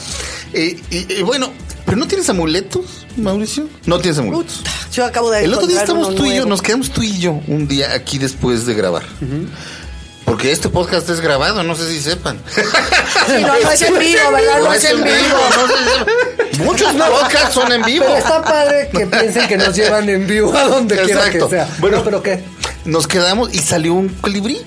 Eh, y, bueno, ¿pero no tienes amuletos, Mauricio? No tienes amuletos. Yo acabo de El otro día estamos tú y yo, nos quedamos tú y yo un día aquí después de grabar. Porque este podcast es grabado, no sé si sepan. Sí, no, no es en vivo, ¿verdad? No, es en vivo. no sé si. Muchos podcasts son en vivo. Pero está padre que piensen que nos llevan en vivo a donde quiera que Exacto. sea. Bueno, Bueno, pero ¿qué? Nos quedamos y salió un colibrí.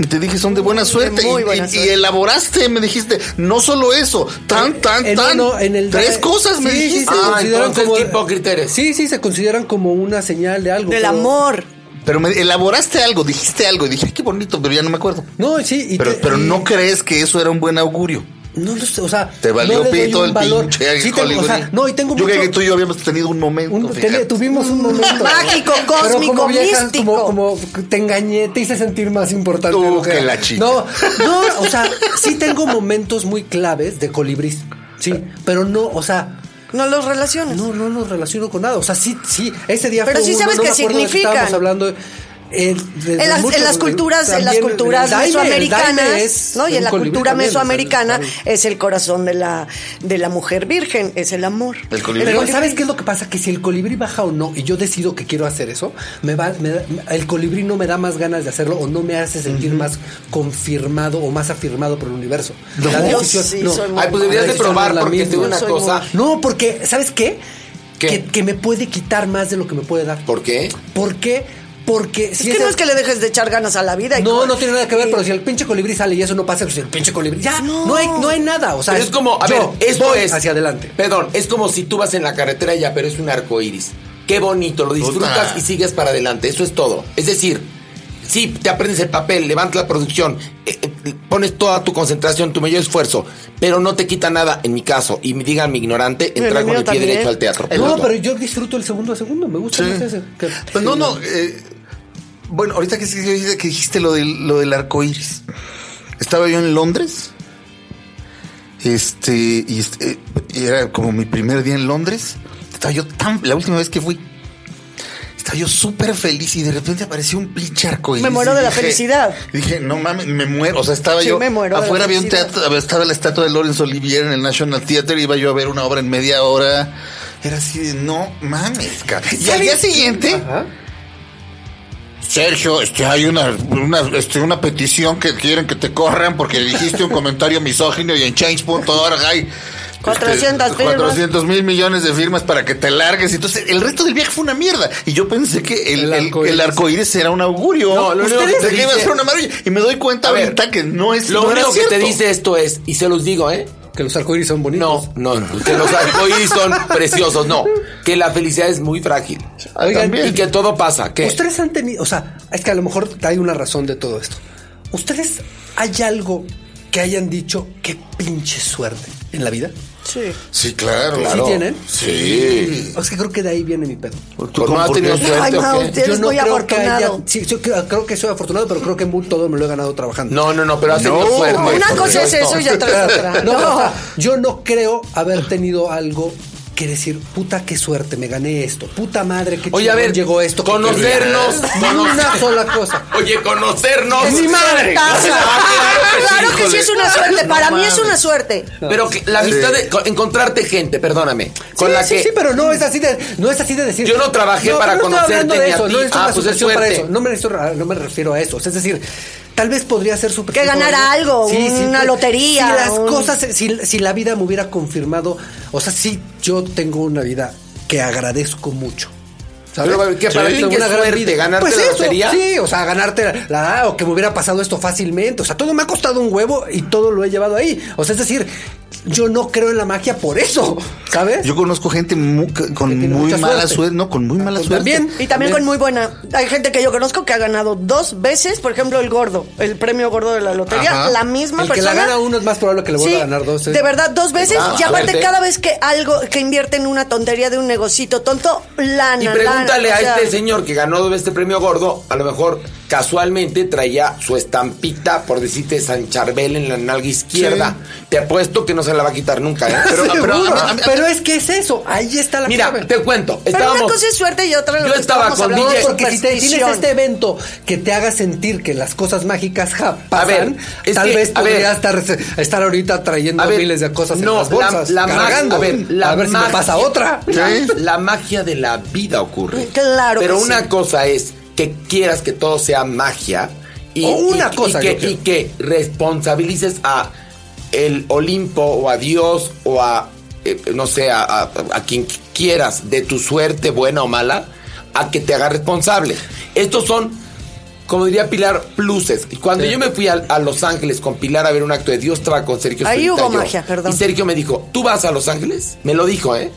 Y te dije, son de buena suerte. muy y, buena y- suerte. y elaboraste, me dijiste, no solo eso, tan, tan, En tan. uno- en el- tres cosas me Sí, sí, dijiste. se Ah, consideran como- hipócrita eres. Sí, sí, se consideran como una señal de algo. Del pero- amor. Pero me elaboraste algo, dijiste algo. Y dije, ay, qué bonito, pero ya no me acuerdo. No, sí. y Pero, te- pero y- no crees que eso era un buen augurio. No lo sé, o sea. Te valió no le doy pito un el valor. pinche Sí, tengo- colibrí. o sea, no, y tengo Yo mucho. creo que tú y yo habíamos tenido un momento. un- tuvimos un momento Mágico, cósmico, como viejas, místico. Como, como te engañé, te hice sentir más importante. Tú de lo que la chica. No, no, o sea, sí tengo momentos muy claves de colibrís. Sí, pero no, o sea, No los relacionas. no, no los relaciono con nada. O sea, sí, sí, ese día Pero fue sí uno, sabes no qué significan. Estábamos hablando. de- En las, muchos- en las culturas, en las culturas daime, mesoamericanas, ¿no? Y en la cultura también, o sea, mesoamericana el- es el corazón de la, de la mujer virgen, es el amor. El colibrí. Pero ¿sabes qué es lo que pasa? Que si el colibrí baja o no, y yo decido que quiero hacer eso, me va, me da- el colibrí no me da más ganas de hacerlo o no me hace sentir más confirmado o más afirmado por el universo. La Yo decisión- sí no. soy muy Ay, pues deberías La de probar no la porque te digo misma. una Soy cosa. No, porque, ¿sabes qué? ¿Qué? Que, que me puede quitar más de lo que me puede dar. ¿Por qué? ¿Por qué? Porque Es si que ese- no es que le dejes de echar ganas a la vida. y No, no tiene nada que ver, pero si el pinche colibrí sale y eso no pasa, pues el pinche colibrí. Ya, no, No. hay, no hay nada. O sea, Pero es como, a yo ver, esto voy es. hacia adelante. Perdón, es como si tú vas en la carretera ya, pero es un arco iris. Qué bonito, lo disfrutas Puta. y sigues para adelante. Eso es todo. Es decir, sí, te aprendes el papel, levantas la producción, eh, eh, pones toda tu concentración, tu mayor esfuerzo, pero no te quita nada, en mi caso, y me digan mi ignorante, entrar con el pie también. derecho al teatro. No, Punto. pero yo disfruto el segundo a segundo. Me gusta Sí. más ese. que- Pues no, no. eh, bueno, ahorita que, que- que dijiste lo del, lo del arco iris. Estaba yo en Londres. Este, y, este, y era como mi primer día en Londres. Estaba yo tan. La última vez que fui. Estaba yo súper feliz y de repente apareció un pinche arco iris. Me muero de la felicidad. Dije, no mames, me muero. O sea, estaba Sí, yo. me muero afuera había un teatro, estaba la estatua de Laurence Olivier en el National Theatre. Iba yo a ver una obra en media hora. Era así de, no mames, cara. Y al día siguiente. Ajá. Sergio, este, hay una, una, este, una petición que quieren que te corran porque dijiste un comentario misógino y en change.org hay 400 firmas. 400 mil millones de firmas para que te largues. Entonces, el resto del viaje fue una mierda. Y yo pensé que el, El arcoíris. el arcoíris era un augurio. No, lo único que te de que iba a ser una maravilla. Y me doy cuenta A ver, ahorita que no es Lo no único que te dice esto es, y se los digo, ¿eh? Que los arcoíris son bonitos. No, no, no, que los arcoíris son preciosos, no. Que la felicidad es muy frágil. Ah, Oigan, también. Y que todo pasa. que Ustedes han tenido, o sea, es que a lo mejor hay una razón de todo esto. ¿Ustedes hay algo que hayan dicho qué pinche suerte en la vida? Sí. Sí, claro. ¿Sí tienen? Sí. O sea, que creo que de ahí viene mi pedo. ¿Tú no has por tenido suerte Ay, o Mau, qué? te- Eres muy creo que haya- afortunado. sí, yo creo, creo que soy afortunado, pero creo que muy todo me lo he ganado trabajando. No, no, no, pero has tenido suerte. Una por cosa es eso y otra es otra. No, No. yo no creo haber tenido algo que decir, puta, qué suerte, me gané esto. Puta madre, qué Oye, a ver, llegó esto. conocernos, conocer- Una sola cosa. Oye, conocernos. ¡Mi madre! Taza. Claro que sí híjole. es una suerte. No Para mí es una suerte. Pero que la amistad de co- encontrarte gente, perdóname, con sí, la sí, que sí, pero no es así de, no es así de decir. Yo no trabajé para no conocerte ni a ti. No Ah, una pues es suscripción para suerte. eso. No me, refiero, no me refiero a eso. O sea, es decir, tal vez podría ser súper. Que ganara algo, una pues, lotería, Si las un- cosas, si, si la vida me hubiera confirmado, o sea, sí, yo tengo una vida que agradezco mucho. ¿sabes? Pero, ¿qué, para ti qué una gran suerte? vida. ¿Ganarte Pues la eso, lotería? Sí, o sea, ganarte la, o que me hubiera pasado esto fácilmente. O sea, todo me ha costado un huevo y todo lo he llevado ahí. O sea, es decir, yo no creo en la magia por eso, ¿sabes? Yo conozco gente mu- con muy mala suerte. suerte. No, con muy mala Pues suerte. también. Y también con muy buena. Hay gente que yo conozco que ha ganado dos veces, por ejemplo, el gordo, el premio gordo de la lotería. Ajá. La misma El que persona. la gana uno es más probable que le vuelva Sí, a ganar dos. ¿eh? De verdad, dos veces. Ah, y aparte, suerte. cada vez que algo, que invierte en una tontería de un negocito tonto, lana. Y pregúntale lana, a o sea, este señor que ganó este premio gordo, a lo mejor casualmente traía su estampita, por decirte, San Charbel en la nalga izquierda. Te apuesto que no se la va a quitar nunca, ¿eh? Pero, pero- Seguro, a mí- pero es que es eso, ahí está la mira, clave. te cuento. Pero una cosa es suerte y otra lo Yo que estaba con DJ porque si te- tienes este evento que te haga sentir que las cosas mágicas ja, A ver, pasan, es tal que, vez a ver. podría estar, estar ahorita trayendo A ver, miles de cosas no, en las bolsas, la, la cargando. a ver, la a ver si me pasa otra. La, magia de la vida ocurre. Claro Pero que una sí. cosa es que quieras que todo sea magia y, O una y- cosa, que, y que responsabilices a el Olimpo o a Dios o a eh, no sé a, a- a quien quieras de tu suerte buena o mala a que te haga responsable. Estos son como diría Pilar, pluses. Y Cuando yo me fui a, a Los Ángeles con Pilar a ver un acto de Dios estaba con Sergio Ahí hubo yo. magia, perdón. Y Sergio me dijo, ¿tú vas a Los Ángeles? Me lo dijo, ¿eh?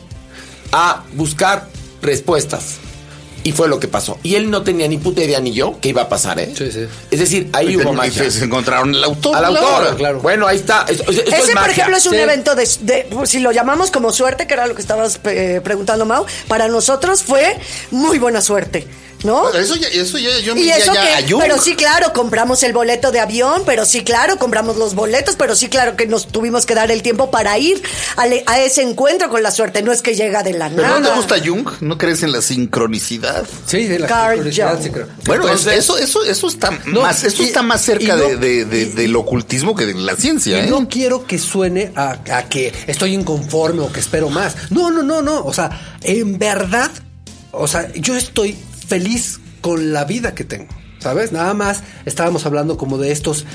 A buscar respuestas. Y fue lo que pasó. Y él no tenía ni puta idea ni yo que iba a pasar, ¿eh? Sí, sí. Es decir, ahí Y hubo magia. y se encontraron el autor. Al autor, claro. Bueno, ahí está. Eso- eso- eso es Ese, por magia. ejemplo, es un Sí. evento de, de- si lo llamamos como suerte, que era lo que estabas eh, preguntando, Mau, para nosotros fue muy buena suerte, ¿no? Eso ya, eso ya, yo me Y eso ya que, a Jung. pero sí, claro, compramos el boleto de avión, pero sí, claro, compramos los boletos, pero sí, claro que nos tuvimos que dar el tiempo para ir a, le- a ese encuentro con la suerte. No es que llega de la ¿Pero nada. no te gusta Jung? ¿No crees en la sincronicidad? Sí, de la Carl Jung. Bueno, es- Entonces- eso, eso, eso está No, más, eso y- está más cerca no- de, de- de- del ocultismo que de la ciencia, Y ¿eh? no quiero que suene a, a que estoy inconforme o que espero más. No, no, no, no. O sea, en verdad, o sea, yo estoy feliz con la vida que tengo. ¿Sabes? Nada más estábamos hablando como de estos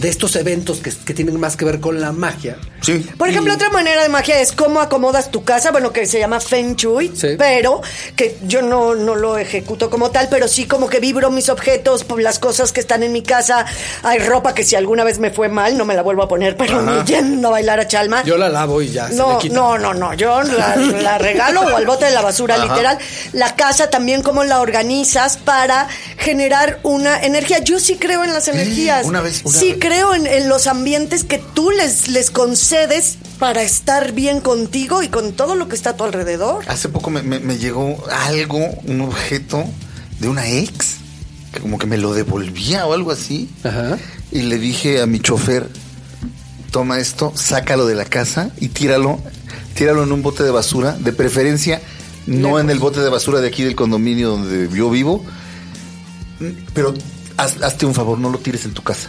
de estos eventos que, que tienen más que ver con la magia. Sí. Por ejemplo, otra manera de magia es cómo acomodas tu casa, bueno, que se llama Feng Shui, Sí. pero que yo no, no lo ejecuto como tal, pero sí como que vibro mis objetos, las cosas que están en mi casa. Hay ropa que si alguna vez me fue mal, no me la vuelvo a poner, pero ni yendo a bailar a Chalma. Yo la lavo y ya. se No, quita. no, no, no. Yo la, la regalo o al bote de la basura, literal. La casa también, cómo la organizas para generar una energía. Yo sí creo en las energías. una vez, una sí vez. creo en, en los ambientes que tú les, les concedes para estar bien contigo y con todo lo que está a tu alrededor. Hace poco me, me- me llegó algo, un objeto de una ex, que como que me lo devolvía o algo así. Ajá. Y le dije a mi chofer, toma esto, sácalo de la casa y tíralo, tíralo en un bote de basura, de preferencia no en el bote de basura de aquí del condominio donde yo vivo, pero haz- hazte un favor, no lo tires en tu casa.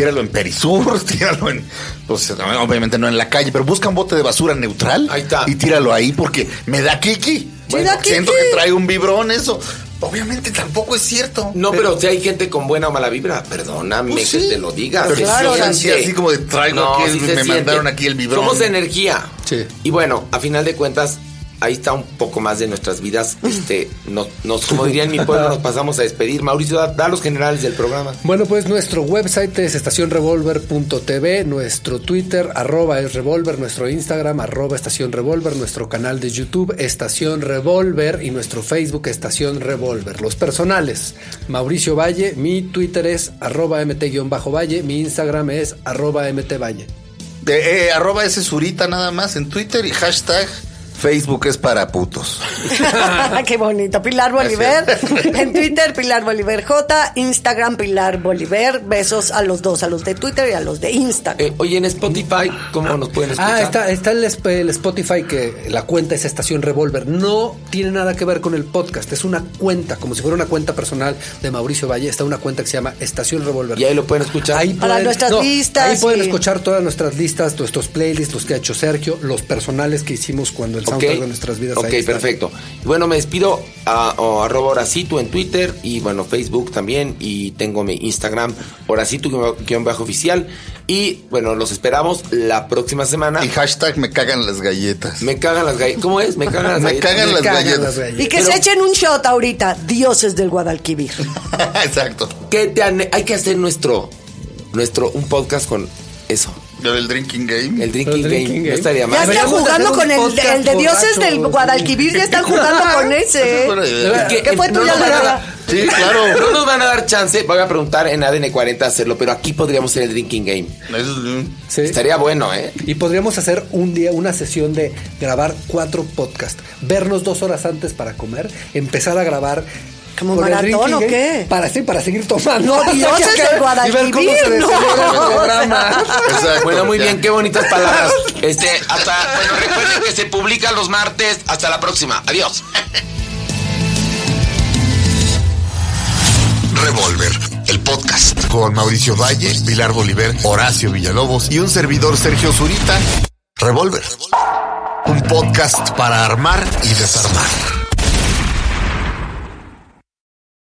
Tíralo en Perisur, tíralo en, pues, obviamente no en la calle, pero busca un bote de basura neutral Ahí está. y tíralo ahí porque me da kiki. da kiki. siento que trae un vibrón eso. Obviamente tampoco es cierto. No, pero si hay gente con buena o mala vibra, perdóname Pues que te lo diga. Pero claro, sí, así como de traigo aquí el- se me siente. mandaron aquí el vibrón. Somos energía. Sí. Y bueno, a final de cuentas, ahí está un poco más de nuestras vidas. Este, nos, nos, como diría en mi pueblo, nos pasamos a despedir. Mauricio, da, da los generales del programa. Bueno, pues nuestro website es estacionrevolver.tv, nuestro Twitter, arroba es revolver, nuestro Instagram, arroba estación revolver, nuestro canal de YouTube, Estación Revolver y nuestro Facebook, Estación Revolver. Los personales, Mauricio Valle, mi Twitter es arroba mt-valle, mi Instagram es arroba mtvalle. De, eh, arroba ese surita nada más en Twitter y hashtag Facebook es para putos. Qué bonito. Pilar Bolívar. En Twitter, Pilar Bolívar J. Instagram, Pilar Bolívar. Besos a los dos, a los de Twitter y a los de Instagram. Eh, oye, en Spotify, ¿cómo nos pueden escuchar? Ah, está, está el, Spotify que la cuenta es Estación Revolver. No tiene nada que ver con el podcast. Es una cuenta, como si fuera una cuenta personal de Mauricio Valle. Está una cuenta que se llama Estación Revolver. Y ahí lo pueden escuchar. Ahí Para nuestras listas, Ahí pueden escuchar todas nuestras listas, nuestros playlists, los que ha hecho Sergio, los personales que hicimos cuando el Ok, soundtrack de nuestras vidas. ok, ahí están. perfecto. Y Bueno, me despido a, a arroba Horacito en Twitter y bueno, Facebook también. Y tengo mi Instagram, Horacito-oficial. Y bueno, los esperamos la próxima semana. Y hashtag me cagan las galletas. Me cagan las galletas. ¿Cómo es? Me cagan las Me galletas. cagan Me las cagan galletas. las galletas. Y que Pero- se echen un shot ahorita. Dioses del Guadalquivir. Exacto. ¿Qué te Hay que hacer nuestro, nuestro, un podcast con eso. Lo del drinking game. El drinking, El drinking game. game. No estaría Ya mal. están Deberíamos de jugando con el, el de dioses del. Guadalquivir. Ya están jugando con ese. ¿Qué fue no tuya, nos van a Lara? dar- Sí, claro. No nos van a dar chance. Voy a preguntar en ADN 40 hacerlo, pero aquí podríamos hacer el drinking game. Eso es- Sí. Estaría bueno, ¿eh? Y podríamos hacer un día una sesión de grabar cuatro podcasts, vernos dos horas antes para comer, empezar a grabar. ¿Como el maratón drinking o qué? Para sí, para seguir tomando. No, ver cómo se Guadalquivir, no. el Bueno, muy ya. bien, qué bonitas palabras. Este, hasta, bueno, recuerden que se publica los martes. Hasta la próxima. Adiós. Revolver, el podcast con Mauricio Valle, Pilar Bolívar, Horacio Villalobos y un servidor Sergio Zurita. Revolver, un podcast para armar y desarmar.